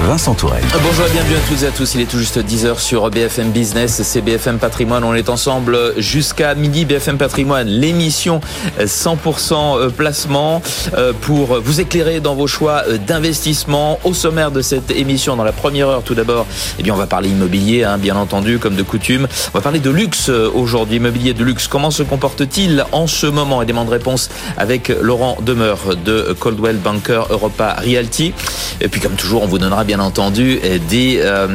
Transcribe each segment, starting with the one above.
Vincent Tourelle. Bonjour et bienvenue à toutes et à tous. Il est tout juste 10h sur BFM Business. C'est BFM Patrimoine. On est ensemble jusqu'à midi. BFM Patrimoine, l'émission 100% euh, placement euh, pour vous éclairer dans vos choix euh, d'investissement. Au sommaire de cette émission, dans la première heure, tout d'abord, eh bien, on va parler immobilier, hein, bien entendu, comme de coutume. On va parler de luxe aujourd'hui, immobilier de luxe. Comment se comporte-t-il en ce moment? Et des de réponse avec Laurent Demeur de Coldwell Banker Europa Realty. Et puis, comme toujours, on vous donnera bien bien entendu des, euh,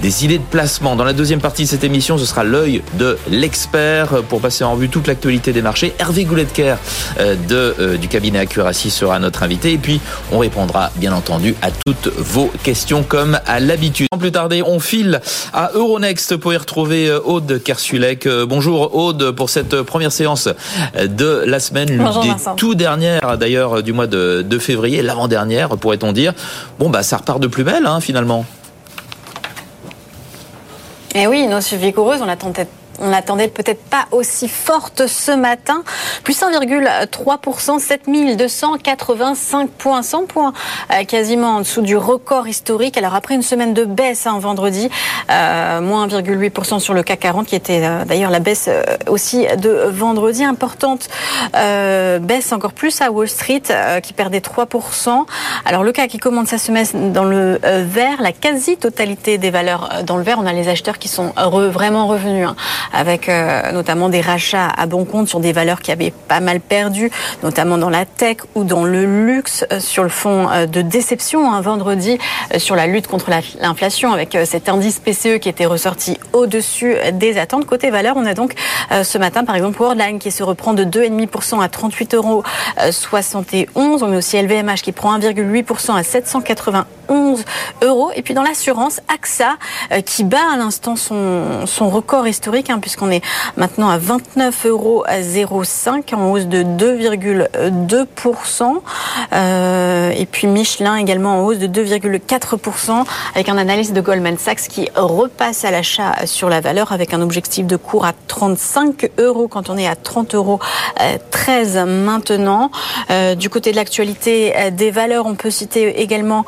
des idées de placement. Dans la deuxième partie de cette émission, ce sera l'œil de l'expert pour passer en vue toute l'actualité des marchés. Hervé Gouletker euh, de, euh, du cabinet Accuracy sera notre invité. Et puis, on répondra bien entendu à toutes vos questions comme à l'habitude. Sans plus tarder, on file à Euronext pour y retrouver Aude Kersulek. Bonjour Aude pour cette première séance de la semaine, Bonjour, des tout dernières d'ailleurs du mois de, de février, l'avant-dernière pourrait-on dire. Bon bah ça repart de plus belle Hein, finalement. Eh oui, nos vigoureuse, on attendait on n'attendait peut-être pas aussi forte ce matin. Plus 1,3%, 7285 points, 100 points euh, quasiment en dessous du record historique. Alors après une semaine de baisse hein, vendredi, euh, moins 1,8% sur le CAC 40 qui était euh, d'ailleurs la baisse euh, aussi de vendredi importante. baisse encore plus à Wall Street qui perdait 3%. Alors le CAC qui commence sa semaine dans le vert, la quasi-totalité des valeurs dans le vert. On a les acheteurs qui sont vraiment revenus. Hein avec euh, notamment des rachats à bon compte sur des valeurs qui avaient pas mal perdu, notamment dans la tech ou dans le luxe, euh, sur le fond euh, de déception un hein, vendredi sur la lutte contre l'inflation avec cet indice PCE qui était ressorti au-dessus des attentes. Côté valeur, on a donc ce matin par exemple Worldline qui se reprend de 2,5% à 38,71 euros. On met aussi LVMH qui prend 1,8% à 791 euros. Et puis dans l'assurance, AXA qui bat à l'instant son, son record historique, hein, puisqu'on est maintenant à 29,05 euros en hausse de 2,2%. Euh, et puis Michelin également en hausse de 2,4% avec un analyse de Goldman Sachs qui repasse à l'achat sur la valeur avec un objectif de cours à 35 euros quand on est à 30 euros 13 maintenant. Euh, du côté de l'actualité euh, des valeurs, on peut citer également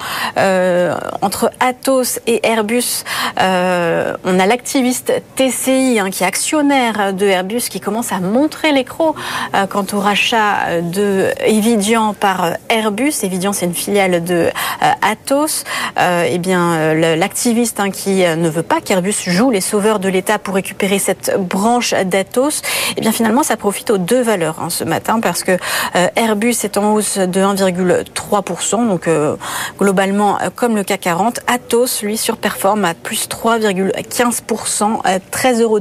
entre Atos et Airbus, on a l'activiste TCI hein, qui actionnaire de Airbus, qui commence à montrer l'écro euh, quant au rachat de Evidian par Airbus. Evidian, c'est une filiale de euh, Atos. Eh bien, l'activiste hein, qui ne veut pas qu'Airbus joue les sauveurs de l'État pour récupérer cette branche d'Atos, eh bien finalement, ça profite aux deux valeurs hein, ce matin parce que Airbus est en hausse de 1,3%, donc globalement comme le CAC 40. Atos, lui, surperforme à plus 3,15%, 13,10 euros.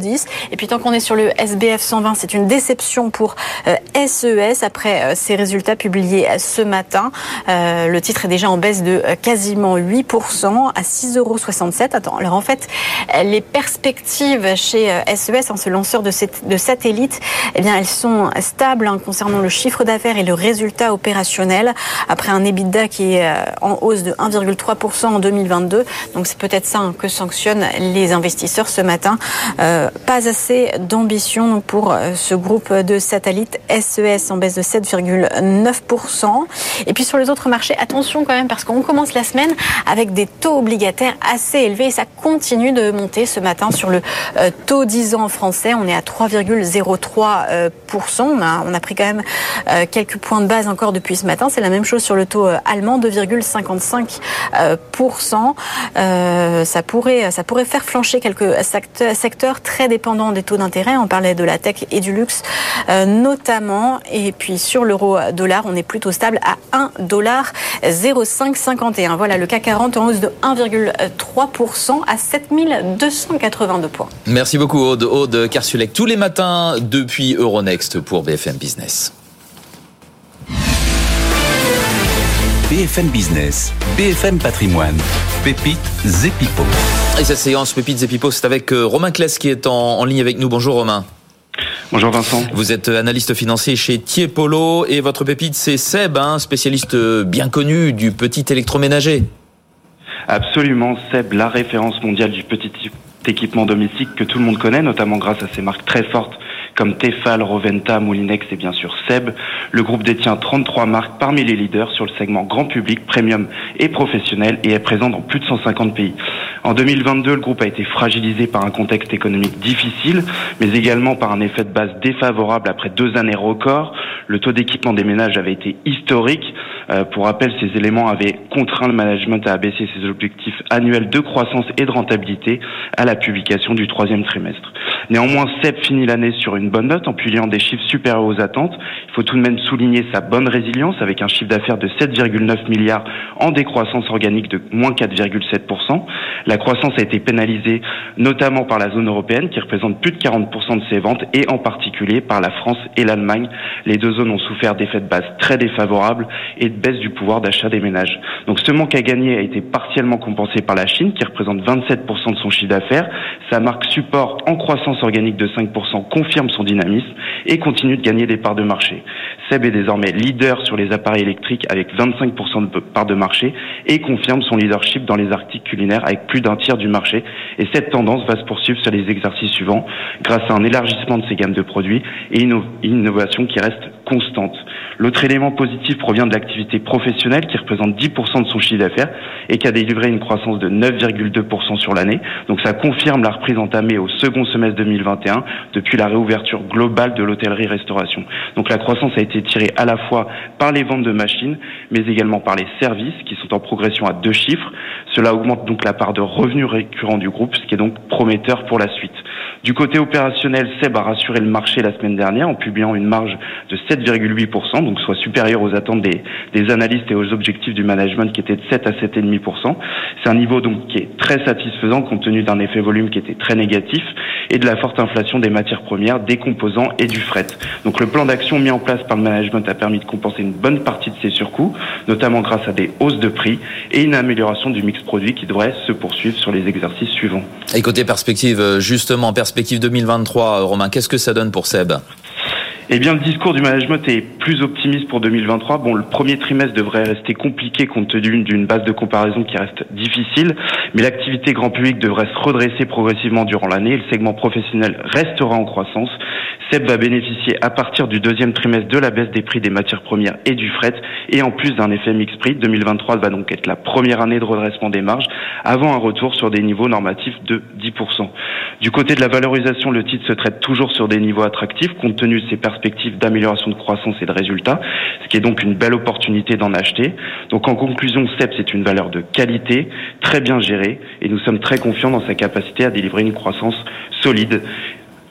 Et puis tant qu'on est sur le SBF 120, c'est une déception pour SES euh, e après ses euh, résultats publiés euh, ce matin. le titre est déjà en baisse de quasiment 8% à 6,67 euros. Attends, alors en fait, les perspectives chez SES, e en ce lanceur de, de satellites, eh bien, elles sont stables hein, concernant le chiffre d'affaires et le résultat opérationnel après un EBITDA qui est en hausse de 1,3% en 2022. Donc c'est peut-être ça hein, que sanctionnent les investisseurs ce matin pas assez d'ambition pour euh, ce groupe de satellites SES e en baisse de 7,9%. Et puis sur les autres marchés, attention quand même parce qu'on commence la semaine avec des taux obligataires assez élevés et ça continue de monter ce matin sur le euh, taux 10 ans français. On est à 3,03%. On a, on a pris quand même euh, quelques points de base encore depuis ce matin. C'est la même chose sur le taux allemand, 2,55%. ça pourrait, ça pourrait faire flancher quelques secteurs très dépendant des taux d'intérêt. On parlait de la tech et du luxe euh, notamment. Et puis sur l'euro dollar, on est plutôt stable à 1 dollar 0,551. Voilà le CAC 40 en hausse de 1,3% à 7282 points. Merci beaucoup Aude. Aude Karsulek tous les matins depuis Euronext pour BFM Business. BFM Business, BFM Patrimoine, Pépites Zepipo. Et cette séance Pépites Zepipo, c'est avec euh, Romain Kless qui est en, ligne avec nous. Bonjour Romain. Bonjour Vincent. Vous êtes analyste financier chez Tiepolo et votre pépite c'est Seb, un hein, spécialiste bien connu du petit électroménager. Absolument, Seb, la référence mondiale du petit d'équipements domestiques que tout le monde connaît, notamment grâce à ses marques très fortes comme Tefal, Roventa, Moulinex et bien sûr Seb. Le groupe détient 33 marques parmi les leaders sur le segment grand public, premium et professionnel et est présent dans plus de 150 pays. En 2022, le groupe a été fragilisé par un contexte économique difficile, mais également par un effet de base défavorable après deux années records. Le taux d'équipement des ménages avait été historique. Euh, pour rappel, ces éléments avaient contraint le management à abaisser ses objectifs annuels de croissance et de rentabilité à la publication du troisième trimestre. Néanmoins, SEB finit l'année sur une bonne note en publiant des chiffres supérieurs aux attentes. Il faut tout de même souligner sa bonne résilience avec un chiffre d'affaires de 7,9 milliards en décroissance organique de moins 4,7%. La croissance a été pénalisée notamment par la zone européenne qui représente plus de 40% de ses ventes et en particulier par la France et l'Allemagne. Les deux zones ont souffert d'effets de base très défavorables et de baisse du pouvoir d'achat des ménages. Donc ce manque à gagner a été partiellement compensé par la Chine qui représente 27% de son chiffre d'affaires. Sa marque support en croissance organique de 5% confirme son dynamisme et continue de gagner des parts de marché. Seb est désormais leader sur les appareils électriques avec 25% de parts de marché et confirme son leadership dans les articles culinaires avec plus d'un tiers du marché. Et cette tendance va se poursuivre sur les exercices suivants grâce à un élargissement de ses gammes de produits et une innovation qui reste constante. L'autre élément positif provient de l'activité professionnelle qui représente 10% de son chiffre d'affaires et qui a délivré une croissance de 9,2% sur l'année. Donc ça confirme la reprise entamée au second semestre 2021 depuis la réouverture globale de l'hôtellerie-restauration. Donc la croissance a été tirée à la fois par les ventes de machines, mais également par les services qui sont en progression à deux chiffres. Cela augmente donc la part de revenus récurrents du groupe, ce qui est donc prometteur pour la suite. Du côté opérationnel, Seb a rassuré le marché la semaine dernière en publiant une marge de 7,8%, donc soit supérieure aux attentes des, des, analystes et aux objectifs du management qui étaient de 7 à 7,5%. C'est un niveau donc qui est très satisfaisant compte tenu d'un effet volume qui était très négatif et de la forte inflation des matières premières, des composants et du fret. Donc le plan d'action mis en place par le management a permis de compenser une bonne partie de ces surcoûts, notamment grâce à des hausses de prix et une amélioration du mix produit qui devrait se poursuivre sur les exercices suivants. Et côté perspective, justement, perspective 2023, Romain, qu'est-ce que ça donne pour Seb? Eh bien, le discours du management est plus optimiste pour 2023. Bon, le premier trimestre devrait rester compliqué compte tenu d'une base de comparaison qui reste difficile, mais l'activité grand public devrait se redresser progressivement durant l'année. Le segment professionnel restera en croissance. SEB va bénéficier à partir du deuxième trimestre de la baisse des prix des matières premières et du fret, et en plus d'un effet mix prix. 2023 va donc être la première année de redressement des marges, avant un retour sur des niveaux normatifs de 10%. Du côté de la valorisation, le titre se traite toujours sur des niveaux attractifs, compte tenu de ses perspectives d'amélioration de croissance et de résultats, ce qui est donc une belle opportunité d'en acheter. Donc en conclusion, CEP, c'est une valeur de qualité, très bien gérée, et nous sommes très confiants dans sa capacité à délivrer une croissance solide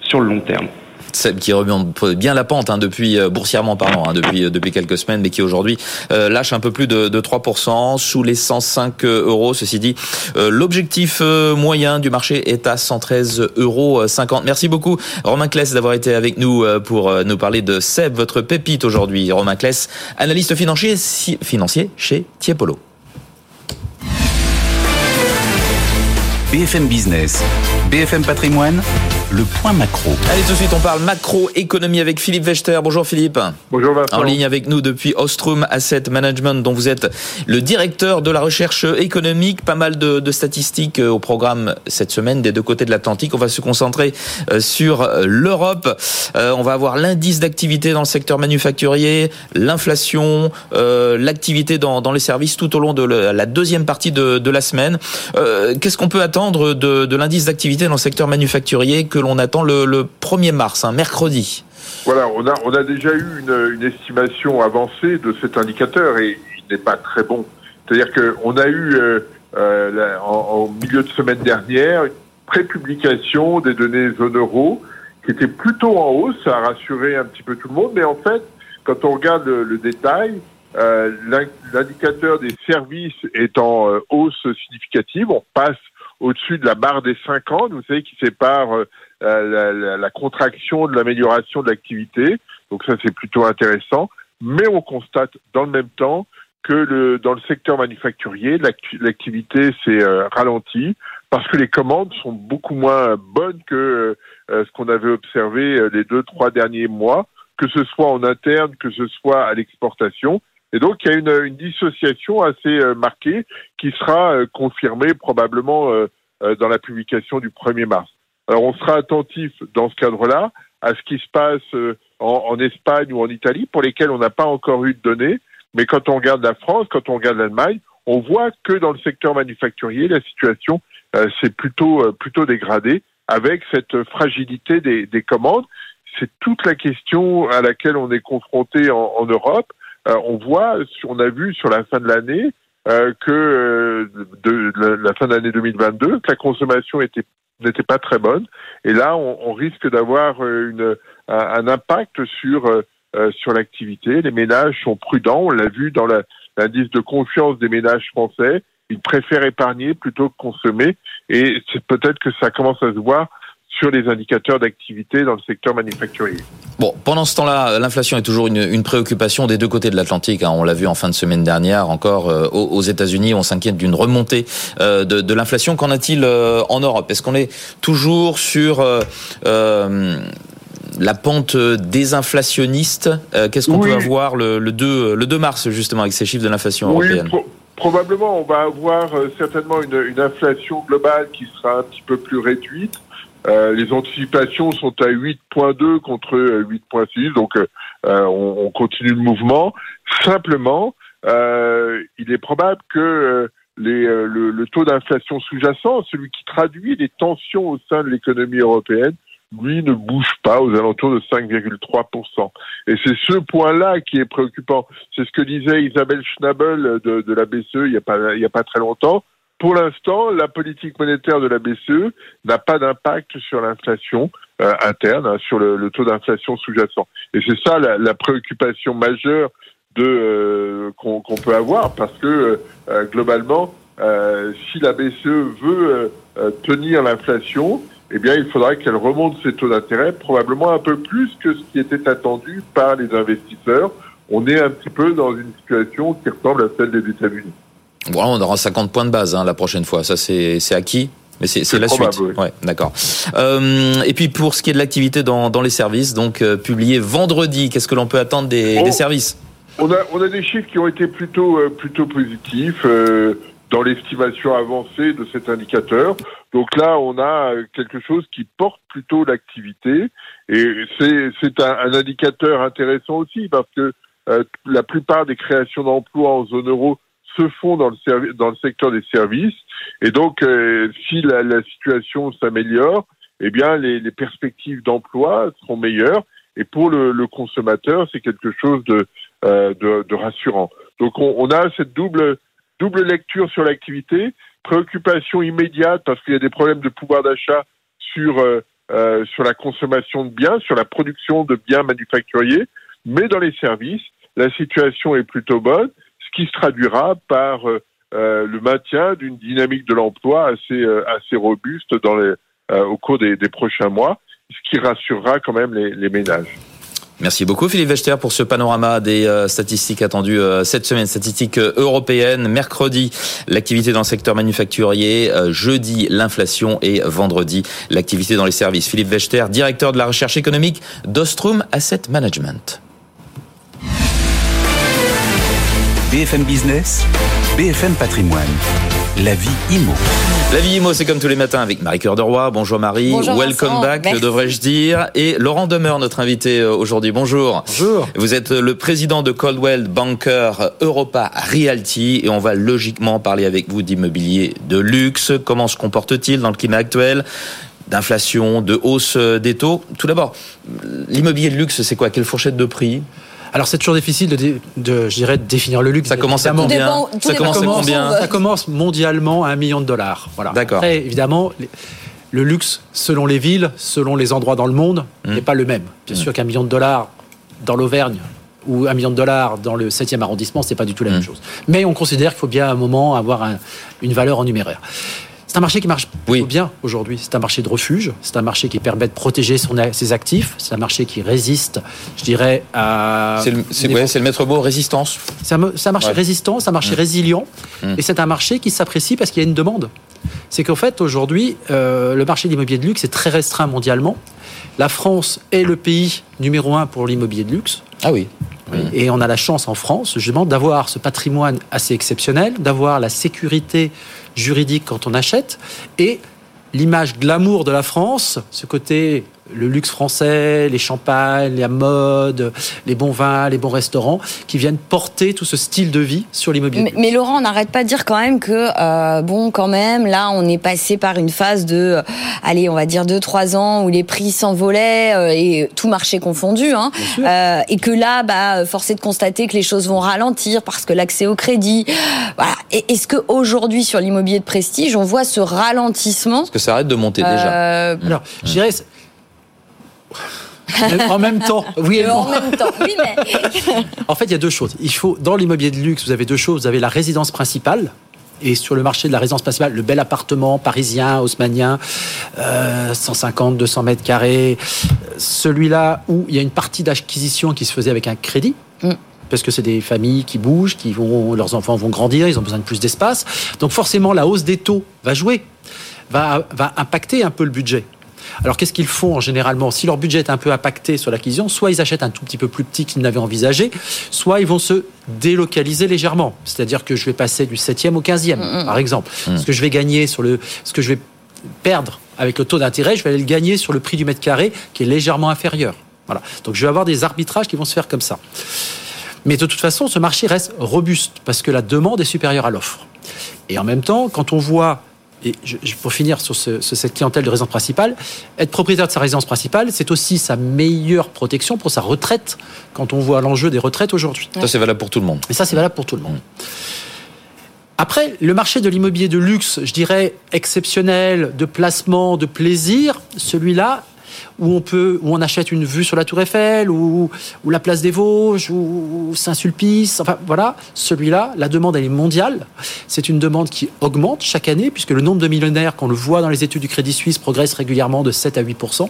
sur le long terme. Seb qui remonte bien la pente hein, depuis euh, boursièrement parlant hein, depuis euh, depuis quelques semaines, mais qui aujourd'hui euh, lâche un peu plus de, de 3% sous les 105 euros. Ceci dit, l'objectif moyen du marché est à 113 euros 50. Merci beaucoup Romain Kless d'avoir été avec nous pour nous parler de Seb, votre pépite aujourd'hui. Romain Kless, analyste financier financier chez Tiepolo. BFM Business, BFM Patrimoine le point macro. Allez, tout de suite, on parle macroéconomie avec Philippe Wechter. Bonjour Philippe. Bonjour Vincent. En ligne avec nous depuis Ostrom Asset Management, dont vous êtes le directeur de la recherche économique. Pas mal de, statistiques euh, au programme cette semaine des deux côtés de l'Atlantique. On va se concentrer euh, sur euh, l'Europe. On va avoir l'indice d'activité dans le secteur manufacturier, l'inflation, l'activité dans, les services tout au long de la deuxième partie de, la semaine. Qu'est-ce qu'on peut attendre de, l'indice d'activité dans le secteur manufacturier que l'on attend le, 1er mars, un mercredi. Voilà, on a, déjà eu une, estimation avancée de cet indicateur et il n'est pas très bon. C'est-à-dire qu'on a eu euh, euh, en, milieu de semaine dernière une prépublication des données zone euro qui était plutôt en hausse, ça a rassuré un petit peu tout le monde, mais en fait, quand on regarde le, détail, euh, l'indicateur des services est en hausse significative, on passe au-dessus de la barre des 50, vous savez, qui sépare euh, la, la, contraction de l'amélioration de l'activité. Donc ça, c'est plutôt intéressant. Mais on constate dans le même temps que le, dans le secteur manufacturier, l'activité s'est euh, ralentie parce que les commandes sont beaucoup moins bonnes que euh, ce qu'on avait observé les deux, trois derniers mois, que ce soit en interne, que ce soit à l'exportation. Et donc, il y a une, une dissociation assez marquée qui sera confirmée probablement dans la publication du 1er mars. Alors on sera attentif dans ce cadre-là à ce qui se passe en, Espagne ou en Italie, pour lesquels on n'a pas encore eu de données. Mais quand on regarde la France, quand on regarde l'Allemagne, on voit que dans le secteur manufacturier, la situation euh, s'est plutôt euh, plutôt dégradée avec cette fragilité des, des commandes. C'est toute la question à laquelle on est confronté en Europe. Euh, on voit, on a vu sur la fin de l'année euh, que euh, de, de, la fin de l'année 2022, que la consommation était n'était pas très bonne. Et là, on, on risque d'avoir une un, impact sur sur l'activité. Les ménages sont prudents. On l'a vu dans l'indice de confiance des ménages français. Ils préfèrent épargner plutôt que consommer. Et peut-être que ça commence à se voir sur les indicateurs d'activité dans le secteur manufacturier. Bon, pendant ce temps-là, l'inflation est toujours une, une, préoccupation des deux côtés de l'Atlantique. Hein. On l'a vu en fin de semaine dernière, encore euh, aux, États-Unis, on s'inquiète d'une remontée euh, de, de l'inflation. Qu'en a-t-il euh, en Europe? Est-ce qu'on est toujours sur la pente désinflationniste? Qu'est-ce qu'on oui. peut avoir le, le, 2, le 2 mars, justement, avec ces chiffres de l'inflation oui, européenne? pro Probablement, on va avoir certainement une, une inflation globale qui sera un petit peu plus réduite. Euh, les anticipations sont à 8.2 contre 8.6, donc euh, on, on, continue le mouvement. Simplement, euh, il est probable que les, le, le, taux d'inflation sous-jacent, celui qui traduit les tensions au sein de l'économie européenne, lui ne bouge pas aux alentours de 5,3%. Et c'est ce point-là qui est préoccupant. C'est ce que disait Isabelle Schnabel de, de la BCE il n'y a, pas, il y a pas très longtemps. Pour l'instant, la politique monétaire de la BCE n'a pas d'impact sur l'inflation euh, interne, hein, sur le, taux d'inflation sous-jacent. Et c'est ça la, préoccupation majeure euh, qu'on qu peut avoir, parce que euh, globalement, si la BCE veut tenir l'inflation, eh bien, il faudra qu'elle remonte ses taux d'intérêt probablement un peu plus que ce qui était attendu par les investisseurs. On est un petit peu dans une situation qui ressemble à celle des États-Unis. Bon, on aura 50 points de base hein, la prochaine fois. Ça, c'est acquis. Mais c'est la probable, suite. Oui. Ouais, d'accord. Euh, et puis pour ce qui est de l'activité dans, dans, les services, donc euh, publié vendredi, qu'est-ce que l'on peut attendre des, on, des, services? On a, on a des chiffres qui ont été plutôt, euh, plutôt positifs euh, dans l'estimation avancée de cet indicateur. Donc là, on a quelque chose qui porte plutôt l'activité et c'est un, un, indicateur intéressant aussi parce que euh, la plupart des créations d'emplois en zone euro se font dans le, dans le secteur des services. Et donc, euh, si la, la situation s'améliore, eh bien, les, les perspectives d'emploi seront meilleures. Et pour le, le consommateur, c'est quelque chose de, euh, de, de, rassurant. Donc, on, on, a cette double, double lecture sur l'activité, préoccupation immédiate parce qu'il y a des problèmes de pouvoir d'achat sur, euh, euh sur la consommation de biens, sur la production de biens manufacturiers, mais dans les services, la situation est plutôt bonne qui se traduira par euh, le maintien d'une dynamique de l'emploi assez, euh, assez robuste dans les, euh, au cours des, prochains mois, ce qui rassurera quand même les, les ménages. Merci beaucoup Philippe Vechter pour ce panorama des euh, statistiques attendues euh, cette semaine, statistiques euh, européennes. Mercredi, l'activité dans le secteur manufacturier, jeudi, l'inflation et vendredi, l'activité dans les services. Philippe Vechter, directeur de la recherche économique d'Ostrom Asset Management. BFM Business, BFM Patrimoine. La vie IMO. La vie IMO, c'est comme tous les matins avec Marie Cœur de Roy. Bonjour Marie. Bonjour Welcome Vincent. back, Merci. devrais-je dire. Et Laurent Demeure, notre invité aujourd'hui. Bonjour. Bonjour. Vous êtes le président de Coldwell Banker Europa Realty et on va logiquement parler avec vous d'immobilier de luxe. Comment se comporte-t-il dans le climat actuel? D'inflation, de hausse des taux? Tout d'abord, l'immobilier de luxe, c'est quoi? Quelle fourchette de prix? Alors c'est toujours difficile de, dé, de, je dirais, de définir le luxe. Ça commence à combien dépend, Ça commence à combien Ça commence mondialement à un million de dollars. Voilà. D'accord. Après, évidemment, le luxe, selon les villes, selon les endroits dans le monde, Mmh. n'est pas le même. Bien sûr qu'un million de dollars dans l'Auvergne ou un million de dollars dans le 7e arrondissement, c'est pas du tout la Mmh. même chose. Mais on considère qu'il faut bien à un moment avoir un, une valeur en numéraire. C'est un marché qui marche Oui. bien aujourd'hui. C'est un marché de refuge. C'est un marché qui permet de protéger son, ses actifs. C'est un marché qui résiste, je dirais, à. C'est le, c'est- des- ouais, c'est le maître mot, résistance. c'est un, marché Ouais. résistant, c'est un marché Mmh. résilient, Mmh. et c'est un marché qui s'apprécie parce qu'il y a une demande. C'est qu'en fait, aujourd'hui, euh, le marché de l'immobilier de luxe est très restreint mondialement. La France est le pays numéro un pour l'immobilier de luxe. Ah oui. Et on a la chance en France, justement, d'avoir ce patrimoine assez exceptionnel, d'avoir la sécurité juridique quand on achète et l'image glamour de la France, ce côté le luxe français, les champagnes, la mode, les bons vins, les bons restaurants, qui viennent porter tout ce style de vie sur l'immobilier. Mais, Laurent, on n'arrête pas de dire quand même que, euh, bon, quand même, là, on est passé par une phase de, euh, allez, on va dire deux, trois ans où les prix s'envolaient euh, et tout marché confondu, hein, et que là, bah, force est de constater que les choses vont ralentir parce que l'accès au crédit, voilà. Est-ce que aujourd'hui sur l'immobilier de prestige, on voit ce ralentissement? Est-ce que ça arrête de monter déjà Alors, je dirais en même temps, oui et En même temps, oui, mais. en fait, il y a deux choses. Il faut, dans l'immobilier de luxe, vous avez deux choses. Vous avez la résidence principale, et sur le marché de la résidence principale, le bel appartement parisien, haussmanien, 150, 200 mètres carrés, celui-là où il y a une partie d'acquisition qui se faisait avec un crédit. Mm. Parce que c'est des familles qui bougent, qui vont, leurs enfants vont grandir, ils ont besoin de plus d'espace. Donc forcément, la hausse des taux va jouer, va, va impacter un peu le budget. Alors qu'est-ce qu'ils font généralement? Si leur budget est un peu impacté sur l'acquisition, soit ils achètent un tout petit peu plus petit qu'ils n'avaient envisagé, soit ils vont se délocaliser légèrement. C'est-à-dire que je vais passer du 7e au 15e, mm, mm. par exemple. Mm. Ce que je vais gagner sur le... Ce que je vais perdre avec le taux d'intérêt, je vais aller le gagner sur le prix du mètre carré qui est légèrement inférieur. Voilà. Donc je vais avoir des arbitrages qui vont se faire comme ça. Mais de toute façon, ce marché reste robuste parce que la demande est supérieure à l'offre. Et en même temps, quand on voit et je, pour finir sur, cette clientèle de résidence principale, être propriétaire de sa résidence principale, c'est aussi sa meilleure protection pour sa retraite quand on voit l'enjeu des retraites aujourd'hui. Ça, c'est valable pour tout le monde. Et ça, c'est valable pour tout le monde. Après, le marché de l'immobilier de luxe, je dirais exceptionnel, de placement, de plaisir, celui-là, où on peut, où on achète une vue sur la Tour Eiffel, ou, la place des Vosges, ou, Saint-Sulpice. Enfin, voilà, celui-là, la demande, elle est mondiale. C'est une demande qui augmente chaque année, puisque le nombre de millionnaires, qu'on le voit dans les études du Crédit Suisse, progresse régulièrement de 7 à 8%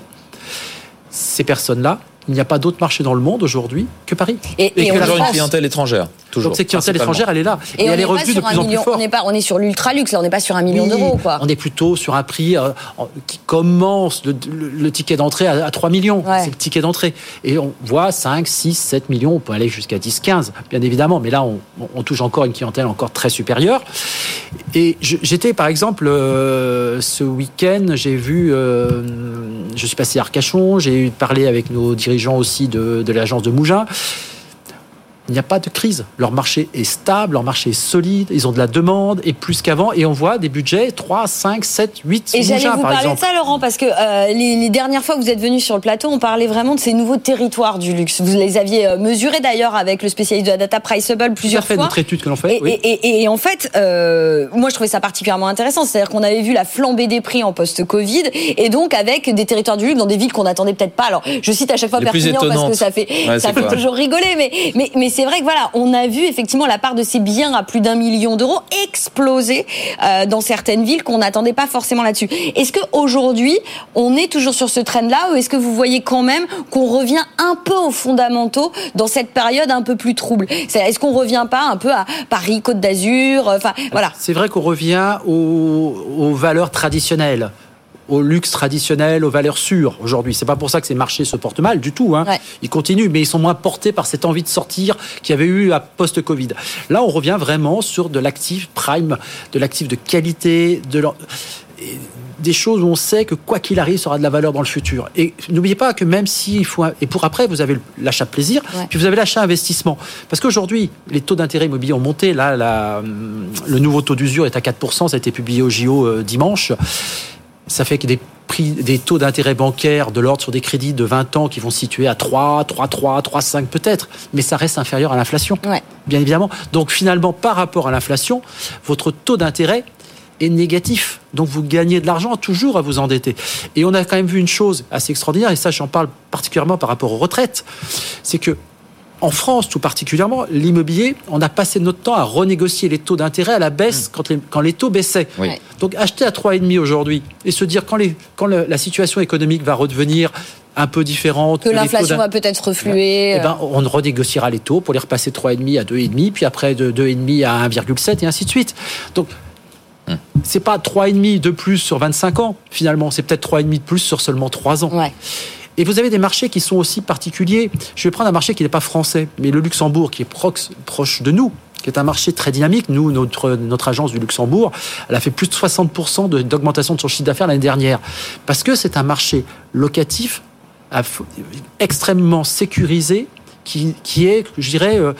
Ces personnes-là, il n'y a pas d'autre marché dans le monde aujourd'hui que Paris. Et, et, toujours une clientèle étrangère. Toujours. Donc cette clientèle étrangère, elle est là. Et, elle est revue de plus en plus fort. On est, pas, on est sur l'ultra luxe, là, on n'est pas sur un million d'euros. On est plutôt sur un prix euh, qui commence, le, ticket d'entrée à, 3 millions. C'est le ticket d'entrée. Et on voit 5, 6, 7 millions, on peut aller jusqu'à 10, 15, bien évidemment. Mais là, on, touche encore une clientèle encore très supérieure. Et j'étais, par exemple, euh, ce week-end, j'ai vu, euh, je suis passé à Arcachon, j'ai parlé avec nos dirigeants aussi de, de l'agence de Mougin il n'y a pas de crise. Leur marché est stable, leur marché est solide, ils ont de la demande et plus qu'avant. Et on voit des budgets 3, 5, 7, 8 Et j'allais vous parler de ça, Laurent, parce que euh, les, dernières fois que vous êtes venu sur le plateau, on parlait vraiment de ces nouveaux territoires du luxe. Vous les aviez euh, mesurés d'ailleurs avec le spécialiste de la data Priceable plusieurs fait, fois. notre étude que l'on fait. Et, et, en fait, euh, moi je trouvais ça particulièrement intéressant. C'est-à-dire qu'on avait vu la flambée des prix en post-Covid et donc avec des territoires du luxe dans des villes qu'on n'attendait peut-être pas. Alors je cite à chaque fois Perpignan parce que ça fait, ça fait toujours rigoler, mais, mais, mais c'est vrai que voilà, on a vu effectivement la part de ces biens à plus d'un million d'euros exploser euh, dans certaines villes qu'on n'attendait pas forcément là-dessus. Est-ce qu'aujourd'hui, on est toujours sur ce trend-là ou est-ce que vous voyez quand même qu'on revient un peu aux fondamentaux dans cette période un peu plus trouble? Est-ce qu'on revient pas un peu à Paris, Côte d'Azur Enfin, voilà. C'est vrai qu'on revient aux valeurs traditionnelles au luxe traditionnel, aux valeurs sûres aujourd'hui. C'est pas pour ça que ces marchés se portent mal du tout. Hein. Ils continuent, mais ils sont moins portés par cette envie de sortir qu'il y avait eu à post-Covid. Là, on revient vraiment sur de l'actif prime, de l'actif de qualité, de des choses où on sait que quoi qu'il arrive, sera de la valeur dans le futur. Et n'oubliez pas que même s'il faut... Et pour après, vous avez l'achat plaisir, puis vous avez l'achat investissement. Parce qu'aujourd'hui, les taux d'intérêt immobilier ont monté. Là, la, le nouveau taux d'usure est à 4%, ça a été publié au JO euh, dimanche ça fait que des prix, des taux d'intérêt bancaire de l'ordre sur des crédits de 20 ans qui vont se situer à 3, 3, 3, 3, 5 peut-être, mais ça reste inférieur à l'inflation, bien évidemment. Donc finalement, par rapport à l'inflation, votre taux d'intérêt est négatif. Donc vous gagnez de l'argent toujours à vous endetter. Et on a quand même vu une chose assez extraordinaire, et ça j'en parle particulièrement par rapport aux retraites, c'est que en France, tout particulièrement, l'immobilier, on a passé notre temps à renégocier les taux d'intérêt à la baisse mm. quand, les, quand les taux baissaient. Donc acheter à 3,5 aujourd'hui et se dire quand, les, quand la situation économique va redevenir un peu différente. Que, l'inflation va peut-être refluer. Eh ben, on renégociera les taux pour les repasser de 3,5 à 2,5, puis après de 2,5 à 1,7 et ainsi de suite. Donc, mm. c'est pas 3,5 de plus sur 25 ans, finalement. C'est peut-être 3,5 de plus sur seulement 3 ans. Et vous avez des marchés qui sont aussi particuliers. Je vais prendre un marché qui n'est pas français, mais le Luxembourg, qui est proche, de nous, qui est un marché très dynamique. Nous, notre agence du Luxembourg, elle a fait plus de 60% d'augmentation de son chiffre d'affaires l'année dernière. Parce que c'est un marché locatif extrêmement sécurisé qui, qui, est, je dirais, euh,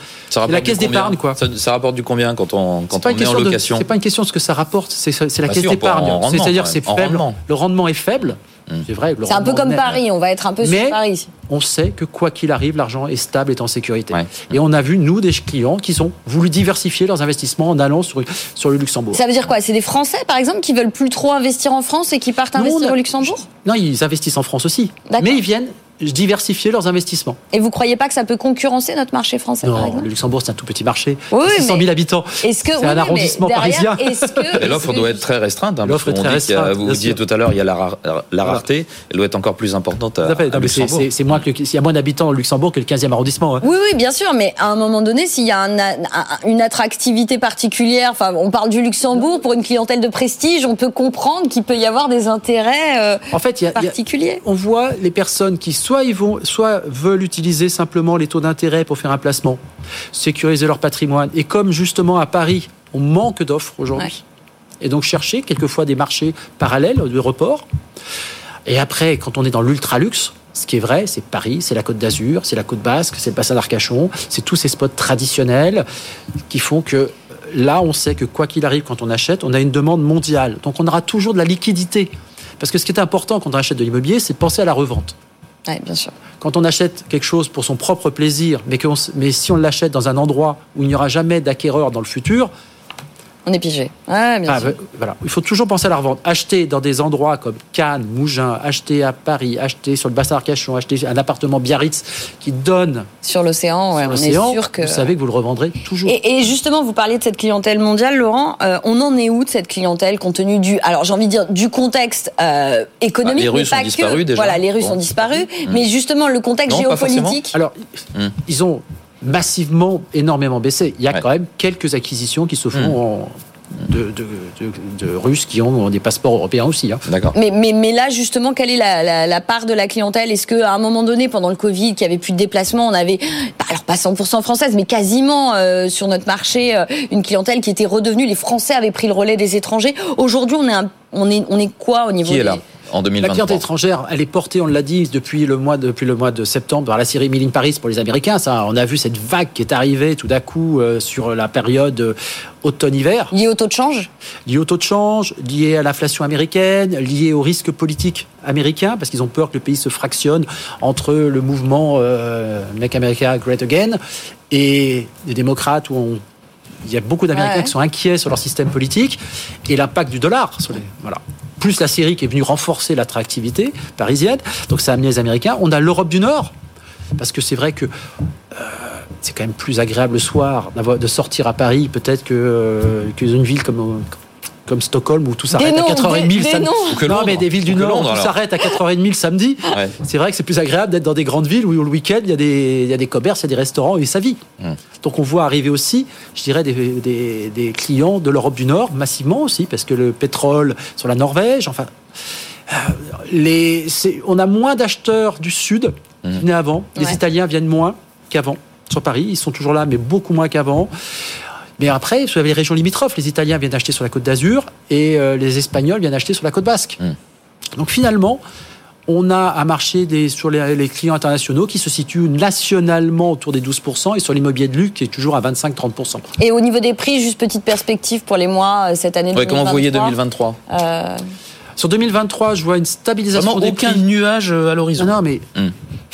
la caisse d'épargne. quoi. Ça, rapporte du combien quand on, quand on est en location C'est pas une question de ce que ça rapporte, c'est la bah caisse d'épargne. C'est-à-dire c'est faible, le rendement est faible, Mmh. C'est vrai. C'est un peu comme Paris, on va être un peu sur Paris. On sait que quoi qu'il arrive, l'argent est stable, est en sécurité. Et on a vu, nous, des clients qui ont voulu diversifier leurs investissements en allant sur, sur le Luxembourg. Ça veut dire quoi? C'est des Français, par exemple, qui veulent plus trop investir en France et qui partent investir au Luxembourg? Non, ils investissent en France aussi. Mais ils viennent diversifier leurs investissements. Et vous croyez pas que ça peut concurrencer notre marché français non, par exemple le Luxembourg c'est un tout petit marché, oui, 600 000 habitants. C'est un arrondissement parisien. Et l'offre doit être très restreinte. Hein, l'offre est très restreinte. vous disiez tout à l'heure, il y a la, la rareté, elle doit être encore plus importante à, à Luxembourg. C'est moins que il y a moins d'habitants au Luxembourg que le 15e arrondissement. Hein. Oui, oui, bien sûr, mais à un moment donné, s'il y a une attractivité particulière, enfin, on parle du Luxembourg pour une clientèle de prestige, on peut comprendre qu'il peut y avoir des intérêts euh, en fait, particuliers. on voit les personnes qui soit ils vont, soit veulent utiliser simplement les taux d'intérêt pour faire un placement, sécuriser leur patrimoine. Et comme justement à Paris, on manque d'offres aujourd'hui, et donc chercher quelquefois des marchés parallèles de report. Et après, quand on est dans l'ultra-luxe, ce qui est vrai, c'est Paris, c'est la Côte d'Azur, c'est la Côte Basque, c'est le bassin d'Arcachon, c'est tous ces spots traditionnels qui font que là, on sait que quoi qu'il arrive quand on achète, on a une demande mondiale. Donc on aura toujours de la liquidité. Parce que ce qui est important quand on achète de l'immobilier, c'est de penser à la revente. Oui, bien sûr. Quand on achète quelque chose pour son propre plaisir, mais, mais si on l'achète dans un endroit où il n'y aura jamais d'acquéreur dans le futur, on est pigé. Ah, voilà. Il faut toujours penser à la revente. Acheter dans des endroits comme Cannes, Mougins, acheter à Paris, acheter sur le bassin Arcachon, acheter un appartement Biarritz qui donne sur l'océan. on est sûr que vous savez que vous le revendrez toujours. Et, justement, vous parliez de cette clientèle mondiale, Laurent. Euh, on en est où de cette clientèle compte tenu du, alors j'ai envie de dire du contexte euh, économique, ah, les Russes ont disparu déjà. Voilà, les Russes ont disparu, mmh. mais justement le contexte géopolitique. Alors, mmh. ils ont massivement énormément baissé. Il y a quand même quelques acquisitions qui se font mmh. en de, de, Russes qui ont des passeports européens aussi. Hein. D'accord. Mais, mais, mais, là, justement, quelle est la, part de la clientèle? Est-ce qu'à un moment donné, pendant le Covid, qu'il n'y avait plus de déplacement, on avait, alors pas 100% française, mais quasiment euh, sur notre marché, euh, une clientèle qui était redevenue, les Français avaient pris le relais des étrangers. Aujourd'hui, on est, on est, on est quoi au niveau qui est là? En 2023. La clientèle étrangère, elle est portée, on l'a dit, depuis le mois de, depuis le mois de septembre par la série Milling Paris pour les Américains. Ça, on a vu cette vague qui est arrivée tout d'un coup euh, sur la période euh, automne-hiver. Liée au taux de change? Liée au taux de change, liée à l'inflation américaine, liée au risque politique américain, parce qu'ils ont peur que le pays se fractionne entre le mouvement euh, Make America Great Again et les démocrates où on il y a beaucoup d'Américains qui sont inquiets sur leur système politique et l'impact du dollar. Sur les, voilà plus la Syrie qui est venue renforcer l'attractivité parisienne. Donc ça a amené les Américains. On a l'Europe du Nord, parce que c'est vrai que euh, c'est quand même plus agréable le soir de sortir à Paris peut-être que, euh, qu'une ville comme comme Stockholm où tout s'arrête à 4h30 samedi. Non, mais des villes du Nord où tout s'arrête à 4h30 le samedi. C'est vrai que c'est plus agréable d'être dans des grandes villes où le week-end il y a des, il y a des commerces, il y a des restaurants et ça vit. Hum. Donc on voit arriver aussi, je dirais, des, des, des clients de l'Europe du Nord massivement aussi parce que le pétrole sur la Norvège, enfin. Euh, les, on a moins d'acheteurs du Sud hum. qui venaient avant. Les Italiens viennent moins qu'avant sur Paris. Ils sont toujours là, mais beaucoup moins qu'avant. Mais après, vous avez les régions limitrophes. Les Italiens viennent acheter sur la côte d'Azur et euh, les Espagnols viennent acheter sur la côte basque. Hmm. Donc finalement, on a un marché des, sur les, clients internationaux qui se situe nationalement autour des 12% et sur l'immobilier de luxe qui est toujours à 25-30%. Et au niveau des prix, juste petite perspective pour les mois euh, cette année ouais, Comment vous voyez 2023 euh... Sur 2023, je vois une stabilisation Vraiment des aucun nuage à l'horizon. Non, mais hmm.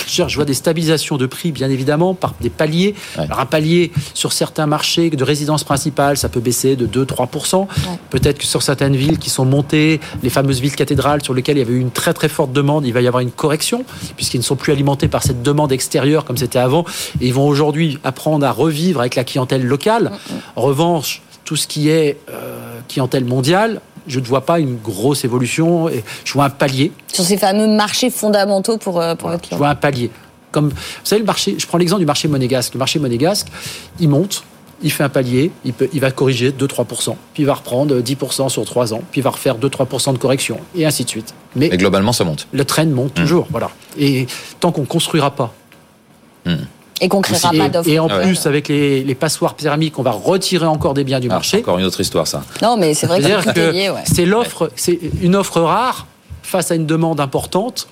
Je vois des stabilisations de prix, bien évidemment, par des paliers. Alors, un palier sur certains marchés de résidence principale, ça peut baisser de 2-3%. Peut-être que sur certaines villes qui sont montées, les fameuses villes cathédrales sur lesquelles il y avait eu une très très forte demande, il va y avoir une correction, puisqu'ils ne sont plus alimentés par cette demande extérieure comme c'était avant. Et ils vont aujourd'hui apprendre à revivre avec la clientèle locale. En revanche, tout ce qui est euh, clientèle mondiale, je ne vois pas une grosse évolution. Je vois un palier. Sur ces fameux marchés fondamentaux pour, euh, pour votre client Je vois un palier. Comme, vous savez, le marché, je prends l'exemple du marché monégasque. Le marché monégasque, il monte. il fait un palier, il, peut, il va corriger 2-3%, puis il va reprendre 10% sur 3 ans, puis il va refaire 2-3% de correction, et ainsi de suite. Mais globalement, ça monte. Le trend monte mmh. toujours, voilà. Et tant qu'on ne construira pas, mmh. Et qu'on créera pas d'offres. Et en plus, avec les, les, passoires thermiques, on va retirer encore des biens du ah, marché. Encore une autre histoire, ça. Non, mais c'est vrai que, c'est l'offre, c'est une offre rare face à une demande importante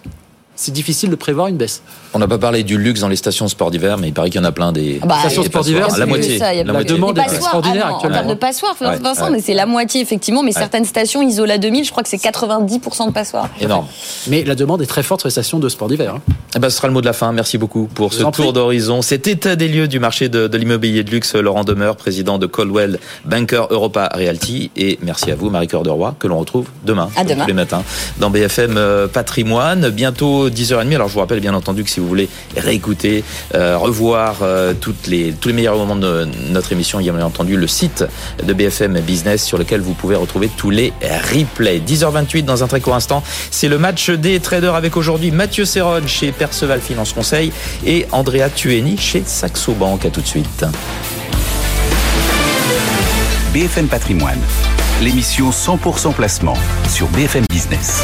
c'est difficile de prévoir une baisse. On n'a pas parlé du luxe dans les stations sport d'hiver, mais il paraît qu'il y en a plein des, ah bah, stations sport d'hiver. La moitié. Ça, y a la, demande est extraordinaire ah actuellement. En termes de passoires, ouais, mais c'est la moitié effectivement. Mais certaines stations, Isola 2000, je crois que c'est 90% de passoires. Énorme. Mais la demande est très forte sur les stations de sport d'hiver. Hein. Eh ben, ce sera le mot de la fin. Merci beaucoup pour ce tour d'horizon, cet état des lieux du marché de, de l'immobilier de luxe. Laurent Demeure, président de Coldwell Banker Europa Realty, et merci à vous, Marie-Cœur de Roy, que l'on retrouve demain, à demain. tous les matins, dans BFM euh, Patrimoine. Bientôt 10h30. Alors je vous rappelle bien entendu que si vous voulez réécouter, euh, revoir euh, tous les meilleurs moments de notre émission, il y a bien entendu le site de BFM Business sur lequel vous pouvez retrouver tous les replays. 10h28 dans un très court instant, c'est le match des traders avec aujourd'hui Mathieu Serron chez Perceval Finance Conseil et Andrea Tueni chez Saxo Bank. À tout de suite. BFM Patrimoine, l'émission 100% placement sur BFM Business.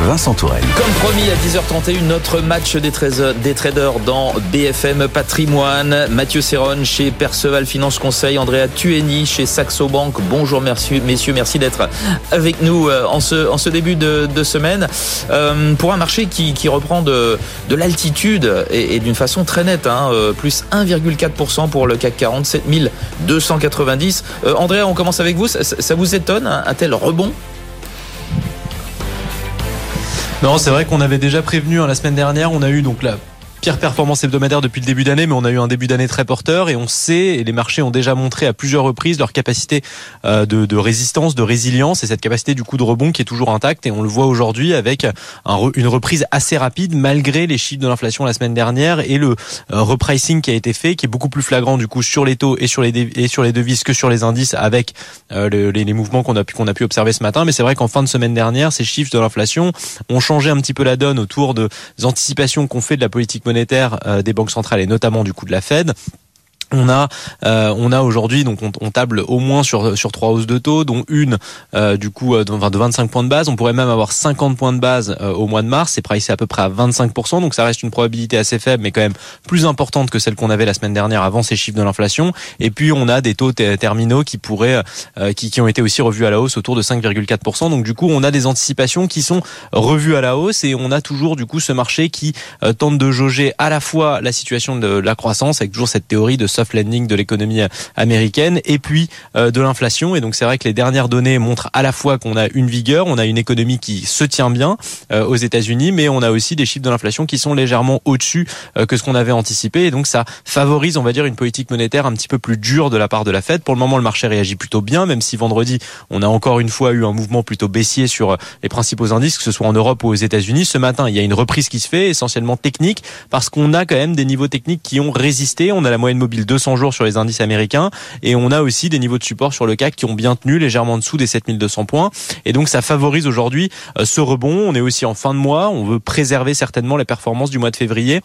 Vincent Tourelle. Comme promis à 10h31, notre match des, traders dans BFM Patrimoine. Mathieu Serron chez Perceval Finance Conseil, Andrea Tueni chez Saxo Bank. Bonjour messieurs, merci d'être avec nous euh, en ce, début de, semaine. Euh, pour un marché qui, reprend de, de l'altitude et, d'une façon très nette, hein, euh, plus 1,4% pour le CAC 40, 7290. Andrea, on commence avec vous. Ça, vous étonne un tel rebond? Non, c'est vrai qu'on avait déjà prévenu hein, la semaine dernière. On a eu donc la pire performance hebdomadaire depuis le début d'année, mais on a eu un début d'année très porteur et on sait, et les marchés ont déjà montré à plusieurs reprises leur capacité euh, de, de résistance, de résilience et cette capacité du coup de rebond qui est toujours intacte et on le voit aujourd'hui avec un, une reprise assez rapide malgré les chiffres de l'inflation la semaine dernière et le euh, repricing qui a été fait, qui est beaucoup plus flagrant du coup sur les taux et sur les, et sur les devises que sur les indices avec euh, les, les, mouvements qu'on a pu qu'on a pu observer ce matin. Mais c'est vrai qu'en fin de semaine dernière, ces chiffres de l'inflation ont changé un petit peu la donne autour de, des anticipations qu'on fait de la politique monétaire euh, des banques centrales et notamment du coup de la Fed on a, euh, on a aujourd'hui donc on, table au moins sur sur trois hausses de taux, dont une euh, du coup euh, de, de 25 points de base. On pourrait même avoir 50 points de base au mois de mars. C'est pricé à peu près à 25%, donc ça reste une probabilité assez faible, mais quand même plus importante que celle qu'on avait la semaine dernière avant ces chiffres de l'inflation. Et puis on a des taux terminaux qui pourraient, qui, qui ont été aussi revus à la hausse autour de 5,4%. Donc du coup on a des anticipations qui sont revues à la hausse et on a toujours du coup ce marché qui tente de jauger à la fois la situation de la croissance avec toujours cette théorie de soft landing de l'économie américaine et puis euh, de l'inflation. Et donc c'est vrai que les dernières données montrent à la fois qu'on a une vigueur, on a une économie qui se tient bien euh, aux États-Unis, mais on a aussi des chiffres de l'inflation qui sont légèrement au-dessus euh, que ce qu'on avait anticipé. Et donc ça favorise, on va dire, une politique monétaire un petit peu plus dure de la part de la Fed. Pour le moment, le marché réagit plutôt bien, même si vendredi, on a encore une fois eu un mouvement plutôt baissier sur les principaux indices, que ce soit en Europe ou aux États-Unis. Ce matin, il y a une reprise qui se fait, essentiellement technique, parce qu'on a quand même des niveaux techniques qui ont résisté. On a la moyenne mobile 200 jours sur les indices américains. Et on a aussi des niveaux de support sur le CAC qui ont bien tenu légèrement en dessous des 7200 points. Et donc ça favorise aujourd'hui euh, ce rebond. On est aussi en fin de mois, on veut préserver certainement les performances du mois de février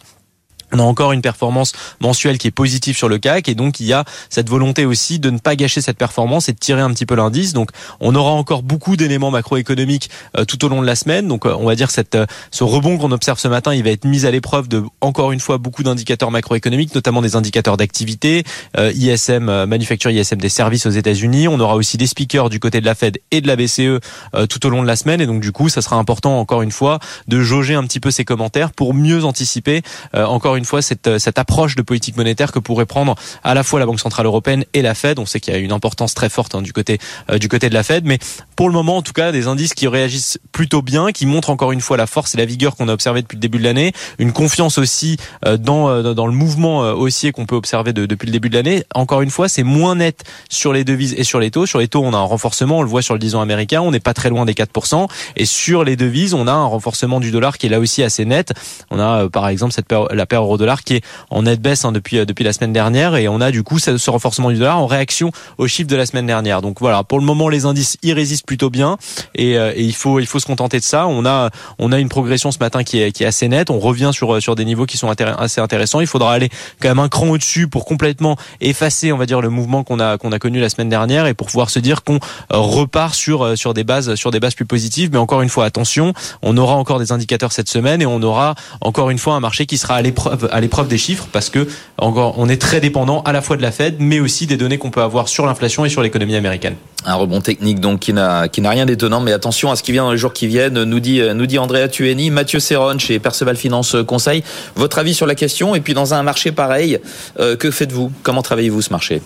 on a encore une performance mensuelle qui est positive sur le CAC et donc il y a cette volonté aussi de ne pas gâcher cette performance et de tirer un petit peu l'indice. Donc on aura encore beaucoup d'éléments macroéconomiques euh, tout au long de la semaine. Donc euh, on va dire cette euh, ce rebond qu'on observe ce matin, il va être mis à l'épreuve de encore une fois beaucoup d'indicateurs macroéconomiques, notamment des indicateurs d'activité, ISM manufacture ISM des services aux États-Unis. On aura aussi des speakers du côté de la Fed et de la BCE tout au long de la semaine et donc du coup ça sera important encore une fois de jauger un petit peu ces commentaires pour mieux anticiper encore une une fois cette, euh, cette approche de politique monétaire que pourrait prendre à la fois la Banque centrale européenne et la Fed. On sait qu'il y a une importance très forte hein, du côté euh, du côté de la Fed, mais pour le moment, en tout cas, des indices qui réagissent plutôt bien, qui montrent encore une fois la force et la vigueur qu'on a observé depuis le début de l'année, une confiance aussi euh, dans dans le mouvement haussier qu'on peut observer depuis le début de l'année. Encore une fois, c'est moins net sur les devises et sur les taux. Sur les taux, on a un renforcement, on le voit sur le 10 ans américain, on n'est pas très loin des 4%, et sur les devises, on a un renforcement du dollar qui est là aussi assez net. On a par exemple cette la paire dollar qui est en nette baisse hein, depuis depuis la semaine dernière et on a du coup ce renforcement du dollar en réaction aux chiffres de la semaine dernière. Donc voilà, pour le moment les indices y résistent plutôt bien et, et il faut il faut se contenter de ça. On a on a une progression ce matin qui est qui est assez nette. On revient sur sur des niveaux qui sont assez intéressants. Il faudra aller quand même un cran au-dessus pour complètement effacer, on va dire, le mouvement qu'on a qu'on a connu la semaine dernière et pour pouvoir se dire qu'on repart sur sur des bases sur des bases plus positives. Mais encore une fois, attention, on aura encore des indicateurs cette semaine et on aura encore une fois un marché qui sera à l'épreuve à l'épreuve des chiffres parce que on est très dépendant à la fois de la Fed mais aussi des données qu'on peut avoir sur l'inflation et sur l'économie américaine. Un rebond technique donc qui n'a qui n'a rien d'étonnant mais attention à ce qui vient dans les jours qui viennent nous dit nous dit Andrea Tueni, Mathieu Serron chez Perceval Finance Conseil. Votre avis sur la question? Et puis dans un marché pareil, euh, que faites-vous? Comment travaillez-vous ce marché?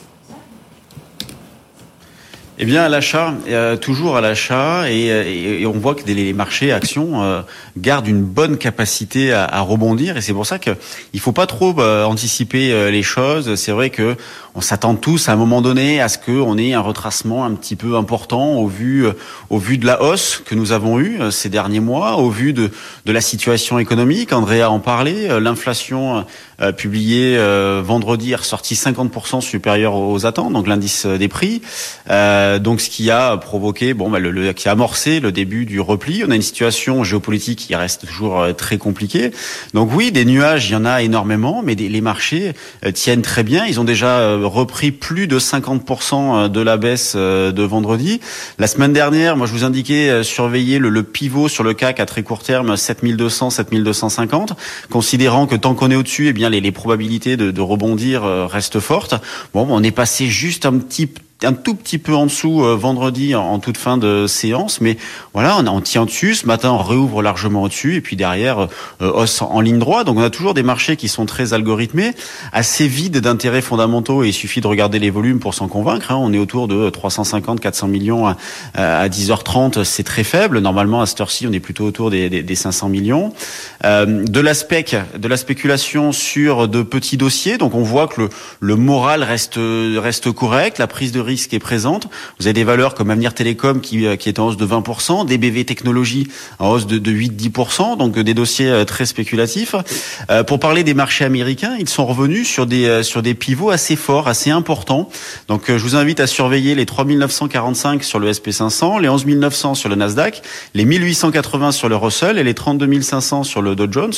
Eh bien, à l'achat, euh, toujours à l'achat, et, on voit que les marchés actions euh, gardent une bonne capacité à, rebondir, et c'est pour ça qu'il ne faut pas trop anticiper les choses. C'est vrai que on s'attend tous à un moment donné à ce qu'on ait un retracement un petit peu important au vu, au vu de la hausse que nous avons eue ces derniers mois, au vu de, de la situation économique. Andrea en parlait, l'inflation euh, publié euh, vendredi ressorti 50% supérieur aux attentes, donc l'indice euh, des prix. donc ce qui a provoqué, bon, bah, le, qui a amorcé le début du repli. On a une situation géopolitique qui reste toujours très compliquée. Donc oui, des nuages, il y en a énormément, mais les marchés tiennent très bien. Ils ont déjà repris plus de 50% de la baisse de vendredi. La semaine dernière, moi je vous indiquais surveiller le, le pivot sur le CAC à très court terme 7200, 7250, considérant que tant qu'on est au-dessus, eh bien les, probabilités de, de rebondir euh, restent fortes. Bon, on est passé juste un petit un tout petit peu en dessous euh, vendredi en, toute fin de séance, mais voilà, on, on tient dessus. Ce matin, on réouvre largement au-dessus, et puis derrière, euh, hausse en, ligne droite. Donc on a toujours des marchés qui sont très algorithmés, assez vides d'intérêts fondamentaux, et il suffit de regarder les volumes pour s'en convaincre. Hein. On est autour de 350, 400 millions à, à 10h30, c'est très faible. Normalement, à cette heure-ci, on est plutôt autour des, des, des 500 millions. Euh, de l'aspect, de la spéculation sur de petits dossiers, donc on voit que le, le moral reste reste correct, la prise de risque est présente. Vous avez des valeurs comme Avenir Télécom qui, euh, qui est en hausse de 20%, DBV Technologies en hausse de, de 8-10%, donc euh, des dossiers euh, très spéculatifs. Pour parler des marchés américains, ils sont revenus sur des, sur des pivots assez forts, assez importants. Donc je vous invite à surveiller les 3945 sur le SP500, les 11900 sur le Nasdaq, les 1880 sur le Russell et les 32500 sur le Dow Jones.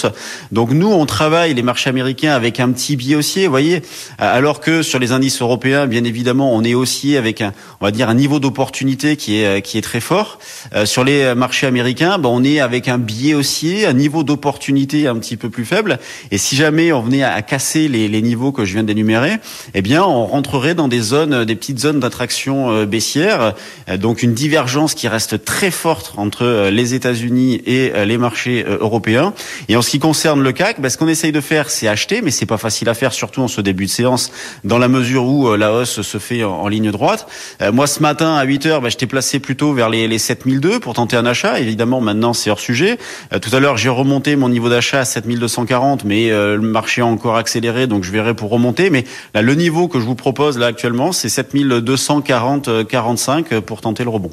Donc nous, on travaille les marchés américains avec un petit biais haussier, vous voyez, alors que sur les indices européens, bien évidemment, on est aussi avec un, on va dire un niveau d'opportunité qui est qui est très fort. Euh, sur les marchés américains, ben, on est avec un biais haussier, un niveau d'opportunité un petit peu plus faible. Et si jamais on venait à, casser les, les, niveaux que je viens d'énumérer, eh bien, on rentrerait dans des zones, des petites zones d'attraction euh, baissière. Euh, donc une divergence qui reste très forte entre les États-Unis et les marchés européens. Et en ce qui concerne le CAC, ben, ce qu'on essaye de faire, c'est acheter, mais c'est pas facile à faire, surtout en ce début de séance, dans la mesure où la hausse se fait en ligne droite. Euh, moi, ce matin, à 8 heures, bah, je t'ai placé plutôt vers les, les 7002 pour tenter un achat. Évidemment, maintenant, c'est hors sujet. Euh, tout à l'heure, j'ai remonté mon niveau d'achat à 7240, mais euh, le marché a encore accéléré, donc je verrai pour remonter. Mais là, le niveau que je vous propose là actuellement, c'est 7240 45 pour tenter le rebond.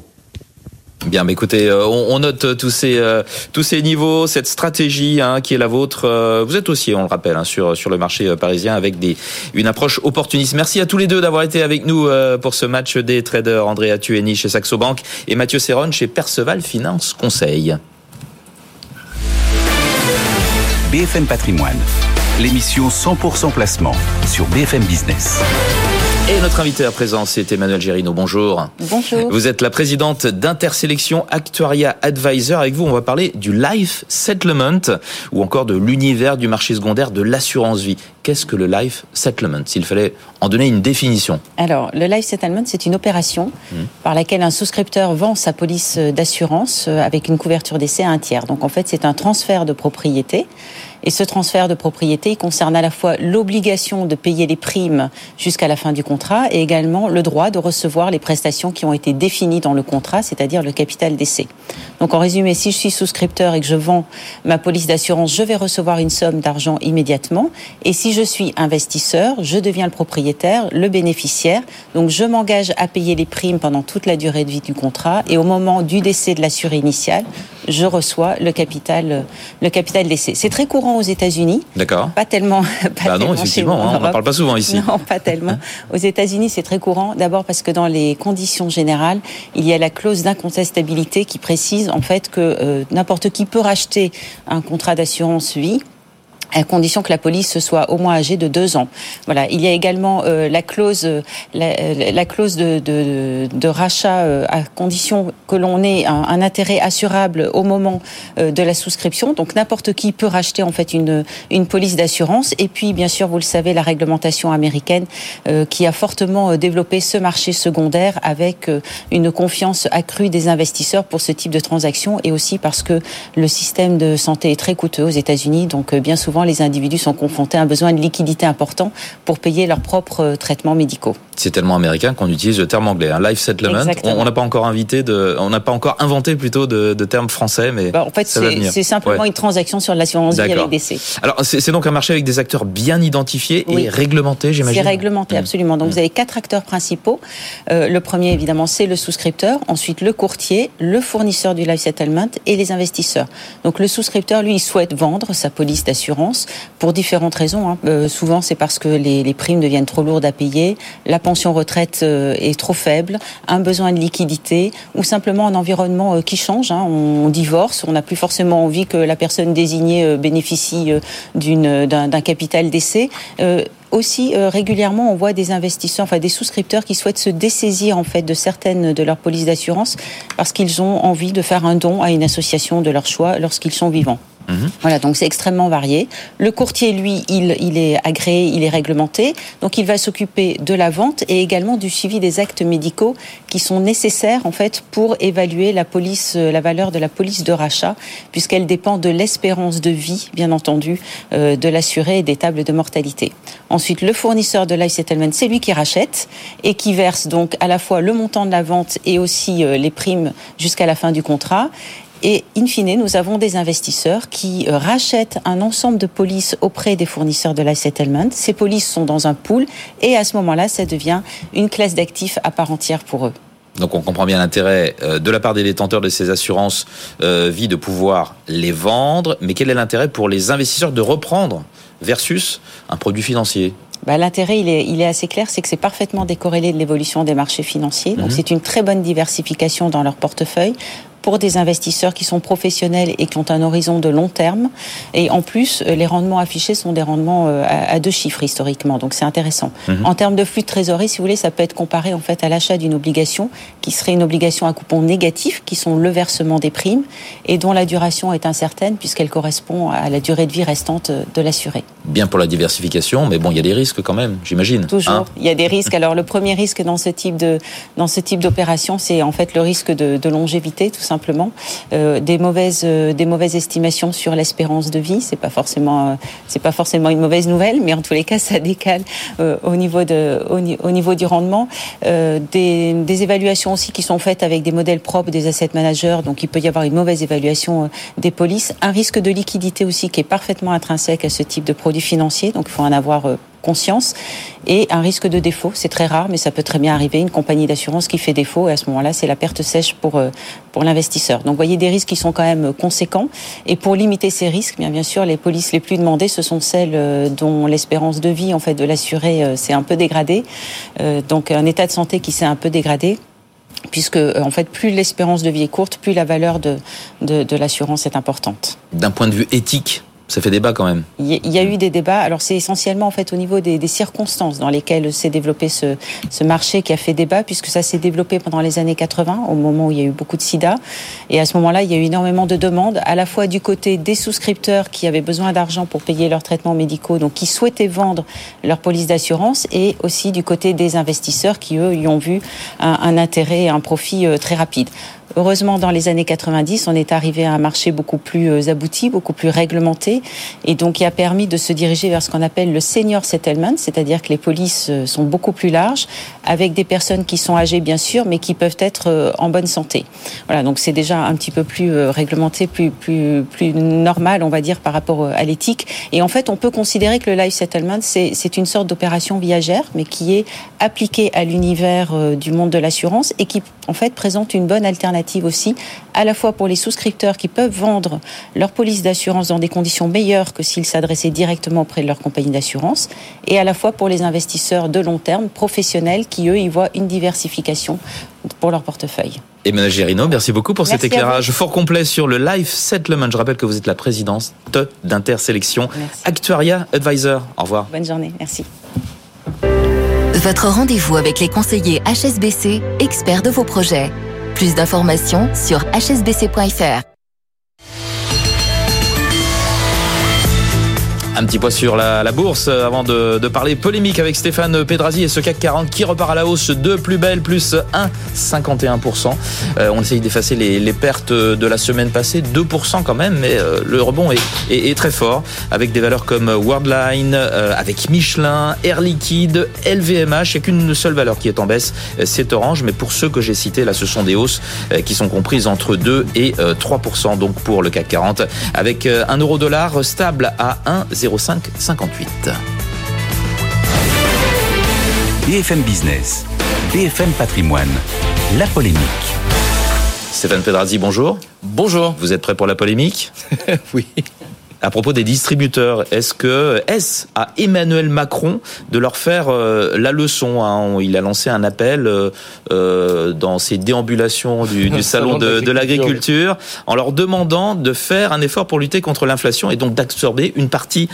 Bien, mais écoutez, euh, on, note euh, tous ces euh, tous ces niveaux, cette stratégie hein, qui est la vôtre. Vous êtes aussi, on le rappelle, hein, sur sur le marché parisien avec des une approche opportuniste. Merci à tous les deux d'avoir été avec nous pour ce match des traders. Andrea Tueni chez Saxo Bank et Mathieu Serron chez Perceval Finance Conseil. BFM Patrimoine, l'émission 100% placement sur BFM Business. Et notre invité à présent, c'est Emmanuel Gérino. Bonjour. Bonjour. Vous êtes la présidente d'Intersélection Actuaria Advisor. Avec vous, on va parler du life settlement ou encore de l'univers du marché secondaire de l'assurance vie. Qu'est-ce que le life settlement? S'il fallait en donner une définition. Alors, le life settlement, c'est une opération mmh. par laquelle un souscripteur vend sa police d'assurance euh, avec une couverture d'essai à un tiers. Donc, en fait, c'est un transfert de propriété et ce transfert de propriété concerne à la fois l'obligation de payer les primes jusqu'à la fin du contrat et également le droit de recevoir les prestations qui ont été définies dans le contrat, c'est-à-dire le capital d'essai. Donc en résumé, si je suis souscripteur et que je vends ma police d'assurance, je vais recevoir une somme d'argent immédiatement. Et si je suis investisseur, je deviens le propriétaire, le bénéficiaire. Donc je m'engage à payer les primes pendant toute la durée de vie du contrat. Et au moment du décès de l'assuré initial, je reçois le capital, le capital d'essai. C'est très courant aux États-Unis. D'accord. Pas tellement. Pas bah non, effectivement, hein, on n'en parle pas souvent ici. Non, pas tellement. aux États-Unis, c'est très courant. D'abord parce que dans les conditions générales, il y a la clause d'incontestabilité qui précise en fait que euh, n'importe qui peut racheter un contrat d'assurance vie à condition que la police soit au moins âgée de deux ans. Voilà. Il y a également euh, la clause, euh, la, la clause de, de, de, rachat euh, à condition que l'on ait un, un, intérêt assurable au moment de la souscription. Donc n'importe qui peut racheter en fait une, une police d'assurance. Et puis bien sûr, vous le savez, la réglementation américaine qui a fortement développé ce marché secondaire avec une confiance accrue des investisseurs pour ce type de transaction et aussi parce que le système de santé est très coûteux aux États-Unis. Donc bien souvent les individus sont confrontés à un besoin de liquidité important pour payer leurs propres euh, traitements médicaux. C'est tellement américain qu'on utilise le terme anglais, un life settlement. On n'a pas encore invité de, on n'a pas encore inventé plutôt de, de termes français, mais bah, en fait c'est simplement une transaction sur l'assurance vie avec décès. Alors c'est donc un marché avec des acteurs bien identifiés et réglementés, j'imagine. C'est réglementé mmh. absolument. Donc mmh. vous avez quatre acteurs principaux. Euh, le premier évidemment c'est le souscripteur, ensuite le courtier, le fournisseur du life settlement et les investisseurs. Donc le souscripteur lui il souhaite vendre sa police d'assurance pour différentes raisons. Hein. Euh, souvent, c'est parce que les, primes deviennent trop lourdes à payer, la pension retraite euh, est trop faible, un besoin de liquidité ou simplement un environnement euh, qui change. Hein. On, divorce, on n'a plus forcément envie que la personne désignée bénéficie d'un capital d'essai aussi régulièrement on voit des investisseurs, enfin des souscripteurs qui souhaitent se dessaisir en fait de certaines de leurs polices d'assurance parce qu'ils ont envie de faire un don à une association de leur choix lorsqu'ils sont vivants. Mhm. Voilà, donc c'est extrêmement varié. Le courtier, lui, il, il est agréé, il est réglementé, donc il va s'occuper de la vente et également du suivi des actes médicaux qui sont nécessaires en fait pour évaluer la police, euh, la valeur de la police de rachat, puisqu'elle dépend de l'espérance de vie, bien entendu, euh, de l'assuré et des tables de mortalité. Ensuite, le fournisseur de life settlement, c'est lui qui rachète et qui verse donc à la fois le montant de la vente et aussi euh, les primes jusqu'à la fin du contrat. Et in fine, nous avons des investisseurs qui euh, rachètent un ensemble de polices auprès des fournisseurs de la settlement. Ces polices sont dans un pool et à ce moment-là, ça devient une classe d'actifs à part entière pour eux. Donc on comprend bien l'intérêt euh, de la part des détenteurs de ces assurances euh, vie de pouvoir les vendre, mais quel est l'intérêt pour les investisseurs de reprendre versus un produit financier? Bah, L'intérêt, il est, il est assez clair, c'est que c'est parfaitement décorrélé de l'évolution des marchés financiers. Donc mhm. c'est une très bonne diversification dans leur portefeuille pour des investisseurs qui sont professionnels et qui ont un horizon de long terme. Et en plus, euh, les rendements affichés sont des rendements euh, à deux chiffres historiquement, donc c'est intéressant. Mhm. En termes de flux de trésorerie, si vous voulez, ça peut être comparé en fait à l'achat d'une obligation qui serait une obligation à coupon négatif, qui sont le versement des primes et dont la duration est incertaine puisqu'elle correspond à la durée de vie restante de l'assuré. Bien pour la diversification, mais bon, il y a des risques quand même, j'imagine. Toujours, hein il y a des risques. Alors le premier risque dans ce type de dans ce type d'opération, c'est en fait le risque de, de longévité, tout simplement simplement. Euh, des mauvaises euh, des mauvaises estimations sur l'espérance de vie, c'est pas forcément euh, c'est pas forcément une mauvaise nouvelle, mais en tous les cas ça décale au niveau de au, niveau du rendement. Des, des, évaluations aussi qui sont faites avec des modèles propres des asset managers, donc il peut y avoir une mauvaise évaluation des polices, un risque de liquidité aussi qui est parfaitement intrinsèque à ce type de produit financier, donc il faut en avoir conscience et un risque de défaut. C'est très rare, mais ça peut très bien arriver. Une compagnie d'assurance qui fait défaut et à ce moment-là, c'est la perte sèche pour euh, pour l'investisseur. Donc, vous voyez des risques qui sont quand même conséquents. Et pour limiter ces risques, bien bien sûr, les polices les plus demandées, ce sont celles euh, dont l'espérance de vie en fait de l'assuré euh, s'est un peu dégradée. Donc, un état de santé qui s'est un peu dégradé puisque en fait plus l'espérance de vie est courte, plus la valeur de, de l'assurance est importante. D'un point de vue éthique, ça fait débat quand même. Il y a eu des débats. Alors c'est essentiellement en fait au niveau des, circonstances dans lesquelles s'est développé ce, marché qui a fait débat, puisque ça s'est développé pendant les années 80, au moment où il y a eu beaucoup de SIDA. Et à ce moment-là, il y a eu énormément de demandes, à la fois du côté des souscripteurs qui avaient besoin d'argent pour payer leurs traitements médicaux, donc qui souhaitaient vendre leur police d'assurance, et aussi du côté des investisseurs qui eux y ont vu un, un intérêt, un profit euh, très rapide. Heureusement, dans les années 90, on est arrivé à un marché beaucoup plus euh, abouti, beaucoup plus réglementé, et donc qui a permis de se diriger vers ce qu'on appelle le senior settlement, c'est-à-dire que les polices euh, sont beaucoup plus larges, avec des personnes qui sont âgées bien sûr, mais qui peuvent être euh, en bonne santé. Voilà, donc c'est déjà un petit peu plus réglementé, plus plus plus normal, on va dire, par rapport à l'éthique. Et en fait, on peut considérer que le life settlement c'est une sorte d'opération viagère, mais qui est appliquée à l'univers du monde de l'assurance et qui en fait présente une bonne alternative aussi, à la fois pour les souscripteurs qui peuvent vendre leur police d'assurance dans des conditions meilleures que s'ils s'adressaient directement auprès de leur compagnie d'assurance, et à la fois pour les investisseurs de long terme, professionnels, qui eux y voient une diversification pour leur portefeuille. Emmanuel Gérino, merci beaucoup pour cet éclairage fort complet sur le Life Settlement. Je rappelle que vous êtes la présidente d'Intersélection Actuaria Advisor. Au revoir. Bonne journée, merci. Votre rendez-vous avec les conseillers HSBC, experts de vos projets. Plus d'informations sur hsbc.fr. Un petit point sur la, bourse euh, avant de, parler polémique avec Stéphane Pedrazi et ce CAC 40 qui repart à la hausse de plus belle, plus 1,51%. Euh, on essaye d'effacer les, pertes de la semaine passée, 2% quand même, mais euh, le rebond est, très fort avec des valeurs comme Worldline, avec Michelin, Air Liquide, LVMH. A qu'une seule valeur qui est en baisse, c'est Orange. Mais pour ceux que j'ai cités, là, ce sont des hausses qui sont comprises entre 2 et 3%. Donc pour le CAC 40, avec un euro dollar stable à 1,0 0558. BFM Business, BFM Patrimoine, la polémique. Stéphane Pedrazzi, bonjour. Bonjour. Vous êtes prêt pour la polémique Oui à propos des distributeurs, est-ce que est-ce à Emmanuel Macron de leur faire euh, la leçon hein? Il a lancé un appel euh, euh, dans ses déambulations du, du salon de, de l'agriculture en leur demandant de faire un effort pour lutter contre l'inflation et donc d'absorber une partie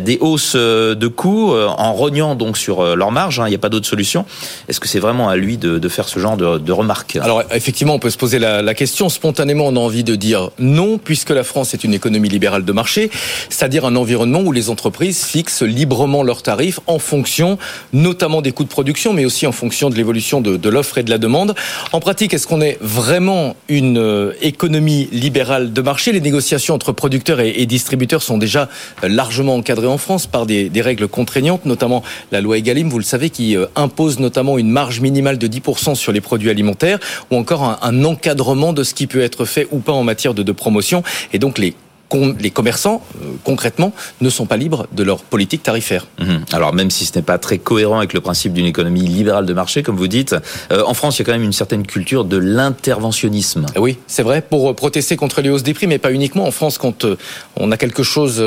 des hausses de coûts en rognant donc sur leur marge. Hein, il n'y a pas d'autre solution. Est-ce que c'est vraiment à lui de, de faire ce genre de, de, remarques? Alors effectivement, on peut se poser la, la question. Spontanément, on a envie de dire non, puisque la France est une économie libérale de marché c'est-à-dire un environnement où les entreprises fixent librement leurs tarifs en fonction notamment des coûts de production, mais aussi en fonction de l'évolution de, l'offre et de la demande. En pratique, est-ce qu'on est vraiment une euh, économie libérale de marché? Les négociations entre producteurs et, distributeurs sont déjà euh, largement encadrées en France par des, règles contraignantes, notamment la loi Egalim, vous le savez, qui euh, impose notamment une marge minimale de 10% sur les produits alimentaires, ou encore un, encadrement de ce qui peut être fait ou pas en matière de, de promotion. Et donc les les commerçants, euh, concrètement, ne sont pas libres de leur politique tarifaire. Mhm. Alors même si ce n'est pas très cohérent avec le principe d'une économie libérale de marché, comme vous dites, euh, en France, il y a quand même une certaine culture de l'interventionnisme. Eh oui, c'est vrai, pour protester contre les hausses des prix, mais pas uniquement. En France, quand euh, on a quelque chose,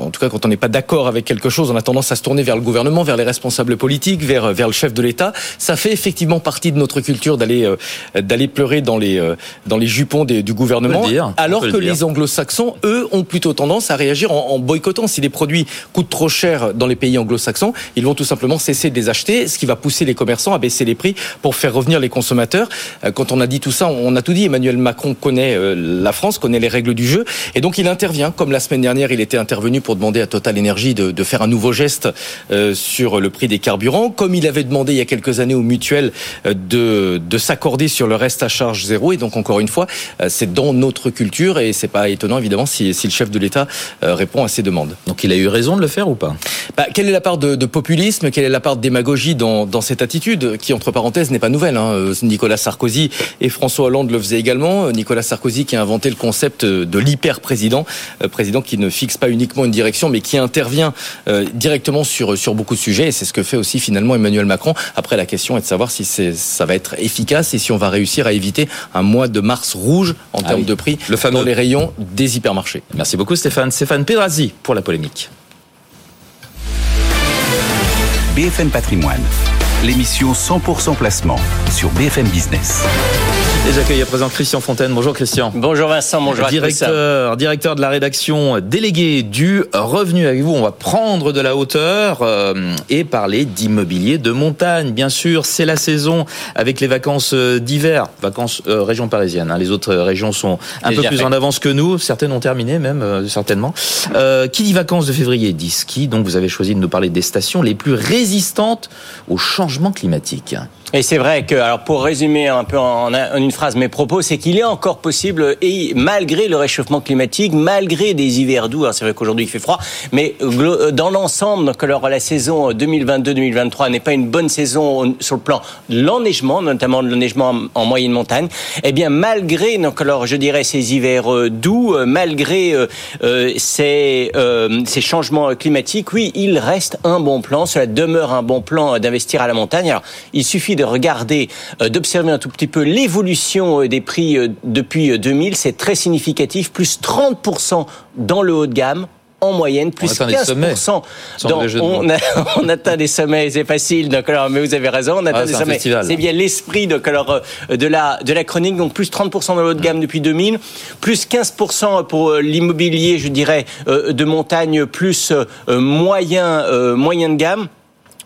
en tout cas quand on n'est pas d'accord avec quelque chose, on a tendance à se tourner vers le gouvernement, vers les responsables politiques, vers, vers le chef de l'État. Ça fait effectivement partie de notre culture d'aller d'aller pleurer dans les, dans les jupons des, du gouvernement, alors que les anglo-saxons, eux, ont plutôt tendance à réagir en, boycottant. Si les produits coûtent trop cher dans les pays anglo-saxons, ils vont tout simplement cesser de les acheter, ce qui va pousser les commerçants à baisser les prix pour faire revenir les consommateurs. Euh, quand on a dit tout ça, on a tout dit. Emmanuel Macron connaît euh, la France, connaît les règles du jeu, et donc il intervient. Comme la semaine dernière, il était intervenu pour demander à Total Energy de, faire un nouveau geste euh, sur le prix des carburants, comme il avait demandé il y a quelques années aux mutuelles de, de s'accorder sur le reste à charge zéro. Et donc encore une fois, c'est dans notre culture, et c'est pas étonnant évidemment si, si le chef de l'État euh, répond à ces demandes. Donc il a eu raison de le faire ou pas? Bah, Quelle est la part de, populisme Quelle est la part de démagogie dans, cette attitude qui, entre parenthèses, n'est pas nouvelle hein. euh, Nicolas Sarkozy et François Hollande le faisaient également. Euh, Nicolas Sarkozy qui a inventé le concept de l'hyper-président, président qui ne fixe pas uniquement une direction, mais qui intervient directement sur, sur beaucoup de sujets. Et c'est ce que fait aussi finalement Emmanuel Macron. Après, la question est de savoir si ça va être efficace et si on va réussir à éviter un mois de mars rouge en ah termes de prix le fameux... dans les rayons des hypermarchés. Merci beaucoup Stéphane. Stéphane Pedrazzi pour la polémique. BFM Patrimoine, l'émission 100% placement sur BFM Business. Et j'accueille à présent Christian Fontaine. Bonjour Christian. Bonjour Vincent, bonjour directeur, directeur de la rédaction délégué du revenu avec vous. On va prendre de la hauteur euh, et parler d'immobilier de montagne. Bien sûr, c'est la saison avec les vacances euh, d'hiver, vacances euh, région parisienne. Hein. Les autres régions sont un peu plus en avance que nous. Certaines ont terminé même, certainement. qui dit vacances de février dit ski. Donc vous avez choisi de nous parler des stations les plus résistantes au changement climatique. Et c'est vrai que, alors pour résumer un peu en, une phrase mes propos, c'est qu'il est encore possible, et malgré le réchauffement climatique, malgré des hivers doux, c'est vrai qu'aujourd'hui il fait froid, mais dans l'ensemble, que la saison 2022-2023 n'est pas une bonne saison sur le plan de l'enneigement, notamment de l'enneigement en, moyenne montagne, eh bien malgré, donc alors je dirais ces hivers euh, doux, euh, malgré euh, ces, ces changements climatiques, oui, il reste un bon plan, cela demeure un bon plan d'investir à la montagne. Alors il suffit de regarder, euh, d'observer un tout petit peu l'évolution euh, des prix euh, depuis 2000, c'est très significatif, plus 30% dans le haut de gamme, en moyenne, plus 15%. on, on, atteint des sommets, c'est facile. Donc alors, mais vous avez raison, on atteint ah, des sommets. C'est bien l'esprit donc alors de la de la chronique. Donc plus 30% dans le haut de gamme depuis 2000, plus 15% pour l'immobilier, je dirais, de montagne, plus moyen moyen de gamme.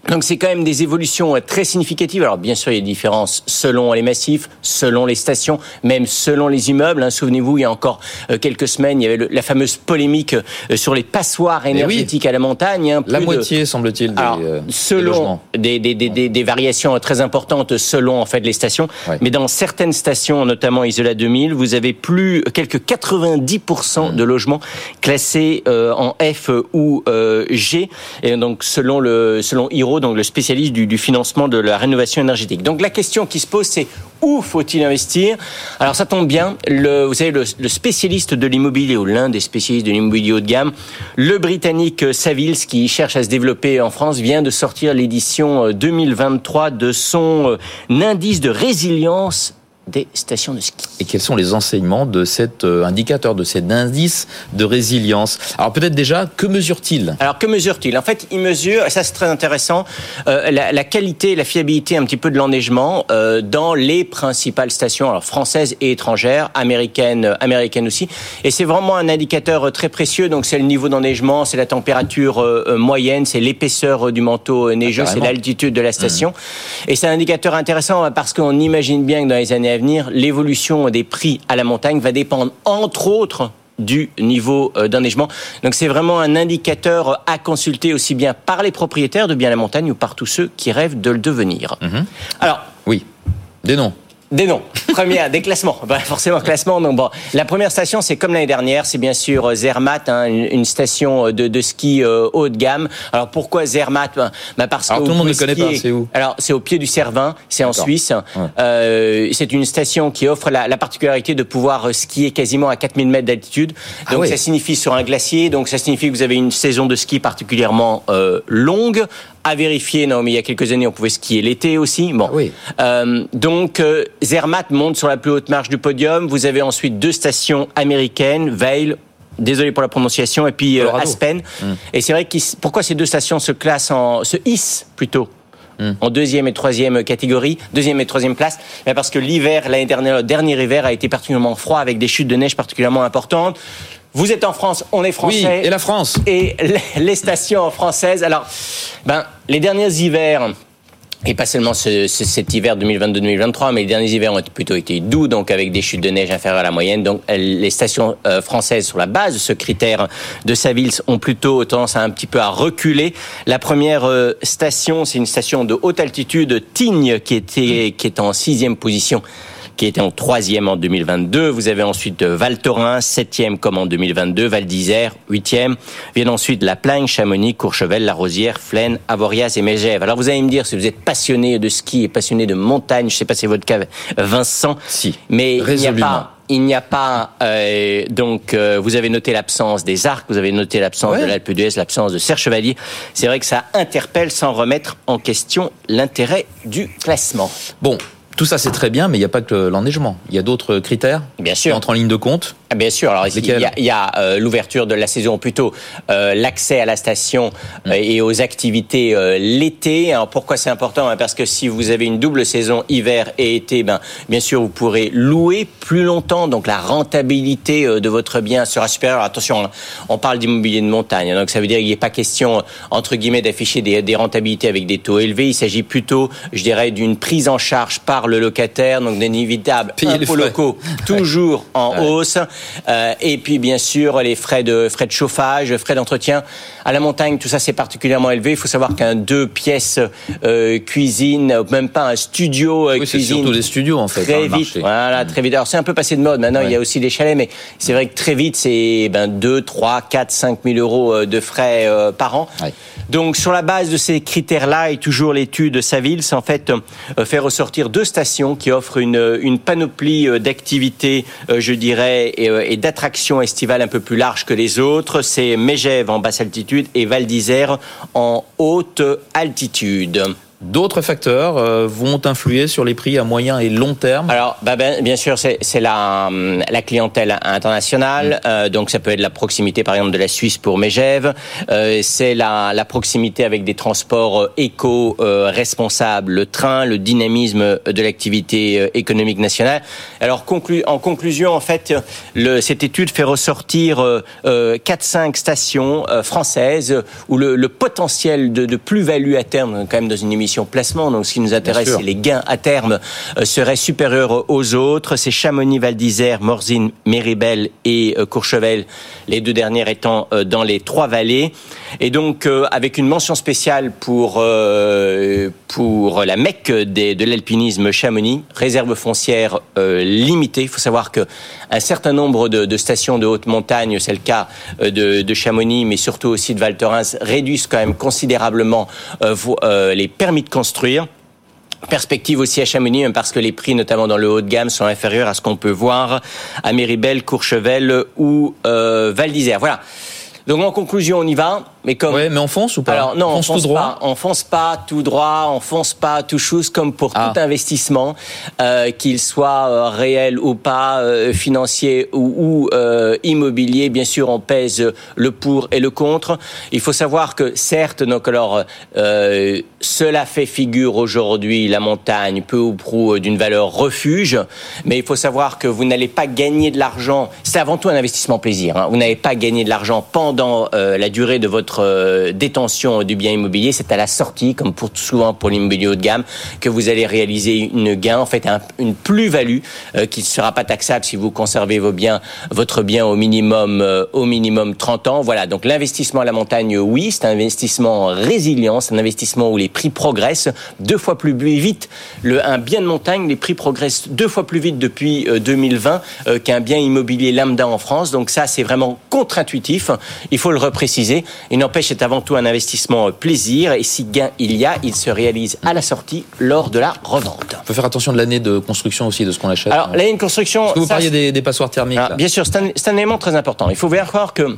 Donc c'est quand même des évolutions euh, très significatives. Alors bien sûr, il y a des différences selon les massifs, selon les stations, même selon les immeubles. Hein. Souvenez-vous, il y a encore euh, quelques semaines, il y avait la fameuse polémique euh, sur les passoires énergétiques à la montagne. Hein. la moitié, semble-t-il, des, selon des, des, des, des, variations très importantes selon en fait les stations. Mais dans certaines stations, notamment Isola 2000, vous avez plus quelques 90% de logements classés en F ou G. Et donc selon le selon Hiro donc le spécialiste du, financement de la rénovation énergétique. Donc la question qui se pose, c'est où faut-il investir? Alors ça tombe bien, le, vous savez, le, spécialiste de l'immobilier, ou l'un des spécialistes de l'immobilier haut de gamme, le Britannique Savills, qui cherche à se développer en France, vient de sortir l'édition 2023 euh, de son euh, indice de résilience des stations de ski. Et quels sont les enseignements de cet euh, indicateur, de cet indice de résilience? Alors peut-être déjà, que mesure-t-il? Alors que mesure-t-il? En fait, il mesure, et ça c'est très intéressant, euh, la, la, qualité, la fiabilité un petit peu de l'enneigement euh, dans les principales stations, alors françaises et étrangères, américaines, américaines aussi. Et c'est vraiment un indicateur très précieux. Donc c'est le niveau d'enneigement, c'est la température moyenne, c'est l'épaisseur du manteau neigeux, ah, c'est l'altitude de la station. Mmh. Et c'est un indicateur intéressant parce qu'on imagine bien que dans les années l'évolution des prix à la montagne va dépendre entre autres du niveau euh, d'enneigement. Donc c'est vraiment un indicateur à consulter aussi bien par les propriétaires de biens à la montagne ou par tous ceux qui rêvent de le devenir. Mhm. Alors, oui, des noms. Des noms. Première, des classements. Bah, forcément, classement. Donc, bon, la première station, c'est comme l'année dernière, c'est bien sûr euh, Zermatt, hein, une, station de, de ski euh, haut de gamme. Alors, pourquoi Zermatt bah, bah Parce Alors, tout le monde ne connaît pas, c'est où? Alors, c'est au pied du Cervin, c'est en Suisse. Euh, c'est une station qui offre la, la, particularité de pouvoir skier quasiment à 4000 mètres d'altitude. Ah donc, ça signifie sur un glacier, donc ça signifie que vous avez une saison de ski particulièrement euh, longue, à vérifier. Non, mais il y a quelques années, on pouvait skier l'été aussi. Bon. Oui. Euh, donc, euh, Zermatt monte sur la plus haute marche du podium. Vous avez ensuite deux stations américaines, Vail, désolé pour la prononciation, et puis euh, Aspen. Hmm. Et c'est vrai que pourquoi ces deux stations se classent en, se hissent plutôt hmm. en deuxième et troisième catégorie, deuxième et troisième place, ben, parce que l'hiver, l'année dernière, le dernier hiver a été particulièrement froid avec des chutes de neige particulièrement importantes. Vous êtes en France, on est français. Oui, et la France. Et les stations françaises. Alors, ben, les derniers hivers, et pas seulement cet hiver 2022-2023, mais les derniers hivers ont plutôt été doux, donc avec des chutes de neige inférieures à la moyenne. Donc les stations euh, françaises, sur la base de ce critère de Savils, ont plutôt tendance à un petit peu à reculer. La première euh, station, c'est une station de haute altitude, Tignes, qui était qui est en sixième position qui était en troisième en 2022. Vous avez ensuite Val Thorens, septième comme en 2022, Val d'Isère, huitième. Viennent ensuite La Plagne, Chamonix, Courchevel, La Rosière, Flaine, Avoriaz et Megève. Alors vous allez me dire, si vous êtes passionné de ski et passionné de montagne, je sais pas si c'est votre cas, Vincent, si, mais il n'y a pas il n'y a pas euh, donc euh, vous avez noté l'absence des arcs, vous avez noté l'absence de l'Alpe d'Huez, l'absence de Serre Chevalier. C'est vrai que ça interpelle sans remettre en question l'intérêt du classement. Bon, tout ça, c'est très bien, mais il n'y a pas que l'enneigement. Il y a d'autres critères bien sûr. qui entrent en ligne de compte. Ah, bien sûr. Alors il y a, euh, l'ouverture de la saison, plutôt euh, l'accès à la station euh, et aux activités l'été. Alors pourquoi c'est important Parce que si vous avez une double saison hiver et été, ben bien sûr vous pourrez louer plus longtemps. Donc la rentabilité de votre bien sera supérieure. attention, hein, on parle d'immobilier de montagne, donc ça veut dire qu'il a pas question entre guillemets d'afficher des, des rentabilités avec des taux élevés. Il s'agit plutôt, je dirais, d'une prise en charge par le locataire, donc d'inévitables impôts locaux toujours en hausse. Euh, et puis bien sûr les frais de frais de chauffage, frais d'entretien. À la montagne, tout ça c'est particulièrement élevé. Il faut savoir qu'un deux pièces euh, cuisine, même pas un studio euh, oui, cuisine. surtout des studios en fait. Très vite, voilà, très vite. Alors c'est un peu passé de mode. Maintenant il y a aussi des chalets, mais c'est vrai que très vite c'est ben 2, 3, 4, 5 000 euros de frais par an. Donc sur la base de ces critères-là et toujours l'étude Saville, c'est en fait faire ressortir deux stations qui offrent une, panoplie d'activités, je dirais, et, et d'attractions estivales un peu plus larges que les autres. C'est Megève en basse altitude et Val d'Isère en haute altitude. D'autres facteurs euh, vont influer sur les prix à moyen et long terme Alors, bah ben, bien sûr, c'est la, la clientèle internationale. Mm. Euh, donc, ça peut être la proximité, par exemple, de la Suisse pour Megève. Euh, c'est la, la, proximité avec des transports éco-responsables, le train, le dynamisme de l'activité économique nationale. Alors, conclu en conclusion, en fait, le, cette étude fait ressortir 4-5 stations françaises où le, le potentiel de, de plus-value à terme, quand même dans une émission placement. Donc, ce qui nous intéresse, c'est les gains à terme euh, seraient supérieurs aux autres. C'est Chamonix, Val d'Isère, Morzine, Méribel et euh, Courchevel, les deux dernières étant euh, dans les trois vallées. Et donc, avec une mention spéciale pour pour la Mecque de l'alpinisme Chamonix, réserve foncière limitée. Il faut savoir que un certain nombre de, stations de haute montagne, c'est le cas de, de, Chamonix, mais surtout aussi de Val Thorens, réduisent quand même considérablement les permis de construire. Perspective aussi à Chamonix, parce que les prix, notamment dans le haut de gamme, sont inférieurs à ce qu'on peut voir à Méribel, Courchevel ou euh, Val d'Isère. Voilà. Donc en conclusion, on y va. Mais comme. Ouais, mais on fonce ou pas Alors non, on fonce, droit. Pas, on fonce pas tout droit, on fonce pas tout chose comme pour ah. tout investissement, euh, qu'il soit euh, réel ou pas, euh, financier ou, immobilier. Bien sûr, on pèse le pour et le contre. Il faut savoir que certes, donc alors cela fait figure aujourd'hui la montagne peu ou prou d'une valeur refuge, mais il faut savoir que vous n'allez pas gagner de l'argent. C'est avant tout un investissement plaisir. Hein. Vous n'allez pas gagner de l'argent pendant la durée de votre euh, détention du bien immobilier, c'est à la sortie, comme pour souvent pour l'immobilier haut de gamme, que vous allez réaliser une gain, en fait une plus-value euh, qui ne sera pas taxable si vous conservez vos biens, votre bien au minimum, euh, au minimum 30 ans. Voilà. Donc l'investissement à la montagne, oui, c'est un investissement résilient, c'est un investissement où les prix progressent deux fois plus vite. Le, un bien de montagne, les prix progressent deux fois plus vite depuis 2020 qu'un bien immobilier lambda en France. Donc ça, c'est vraiment contre-intuitif. Il faut le repréciser. Il n'empêche, c'est avant tout un investissement plaisir et si gain il y a, il se réalise à la sortie lors de la revente. Il faut faire attention de l'année de construction aussi de ce qu'on achète. Alors, l'année de construction. vous parliez des, passoires thermiques. Bien sûr, c'est un, un élément très important. Il faut bien croire que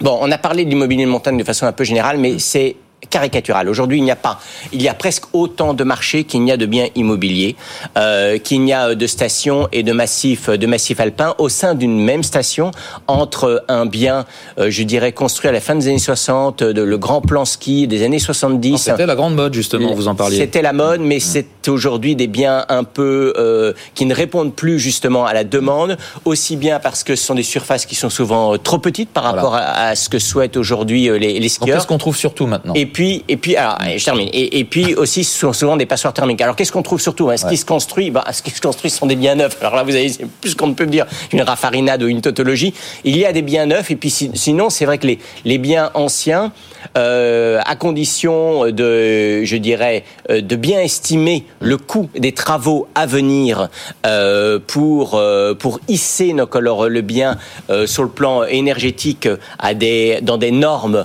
Bon, on a parlé de l'immobilier de montagne de façon un peu générale, mais c'est caricatural. Aujourd'hui, il n'y a pas, il y a presque autant de marchés qu'il n'y a de biens immobiliers, euh, qu'il n'y a de stations et de massifs, de massifs alpins au sein d'une même station entre un bien, euh, je dirais, construit à la fin des années 60, de, le grand plan ski des années 70. C'était la grande mode justement, vous en parliez. C'était la mode, mais c'est aujourd'hui des biens un peu euh, qui ne répondent plus justement à la demande, aussi bien parce que ce sont des surfaces qui sont souvent trop petites par rapport à, ce que souhaitent aujourd'hui les, les skieurs. Qu'est-ce qu'on trouve surtout maintenant? Et puis, et puis, alors, je termine. Et, et puis aussi, ce sont souvent des passoires thermiques. Alors, qu'est-ce qu'on trouve surtout hein, Ce qui se construit, bah, ce qui se construit, ce sont des biens neufs. Alors là, vous avez plus qu'on ne peut dire une raffarinade ou une tautologie. Il y a des biens neufs, et puis sinon, c'est vrai que les, les biens anciens, euh, à condition de, je dirais, euh, de bien estimer le coût des travaux à venir euh, pour euh, pour hisser nos le bien sur le plan énergétique à des dans des normes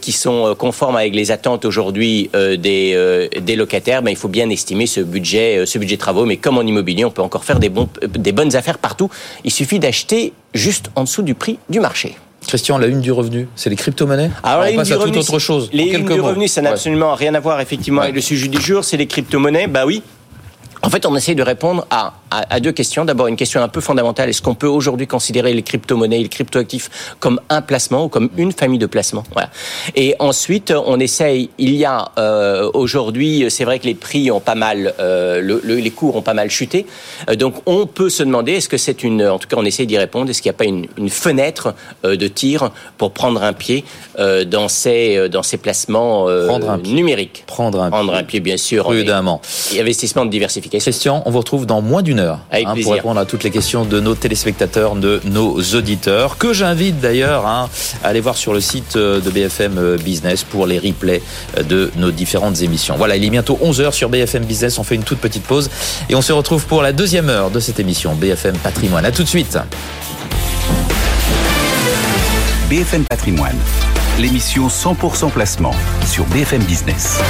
qui sont conformes avec les attentes aujourd'hui des des locataires, mais il faut bien estimer ce budget ce budget de travaux. Mais comme en immobilier, on peut encore faire des bons des bonnes affaires partout. Il suffit d'acheter juste en dessous du prix du marché. Christian, la une du revenu, c'est les crypto-monnaies Alors, la une passe à toute autre chose. Les une du revenu, ça n'a absolument rien à voir effectivement avec le sujet du jour, c'est les crypto-monnaies. Bah oui. En fait, on essaie de répondre à à, deux questions. D'abord, une question un peu fondamentale. Est-ce qu'on peut aujourd'hui considérer les crypto-monnaies et les crypto-actifs comme un placement ou comme une famille de placements? Voilà. Et ensuite, on essaye, il y a euh, aujourd'hui, c'est vrai que les prix ont pas mal, euh, le, les cours ont pas mal chuté. Euh, donc, on peut se demander, est-ce que c'est une, en tout cas, on essaye d'y répondre, est-ce qu'il n'y a pas une, une fenêtre euh, de tir pour prendre un pied dans ces, dans ces placements prendre un numériques? Prendre un prendre un pied, bien sûr. Prudemment. Et investissement de diversification. Christian, on vous retrouve dans moins d'une heure hein, pour répondre à toutes les questions de nos téléspectateurs, de nos auditeurs, que j'invite d'ailleurs hein, à aller voir sur le site euh, de BFM euh, Business pour les replays euh, de nos différentes émissions. Voilà, il est bientôt 11h sur BFM Business, on fait une toute petite pause et on se retrouve pour la deuxième heure de cette émission BFM Patrimoine. A tout de suite. BFM Patrimoine, l'émission 100% placement sur BFM Business.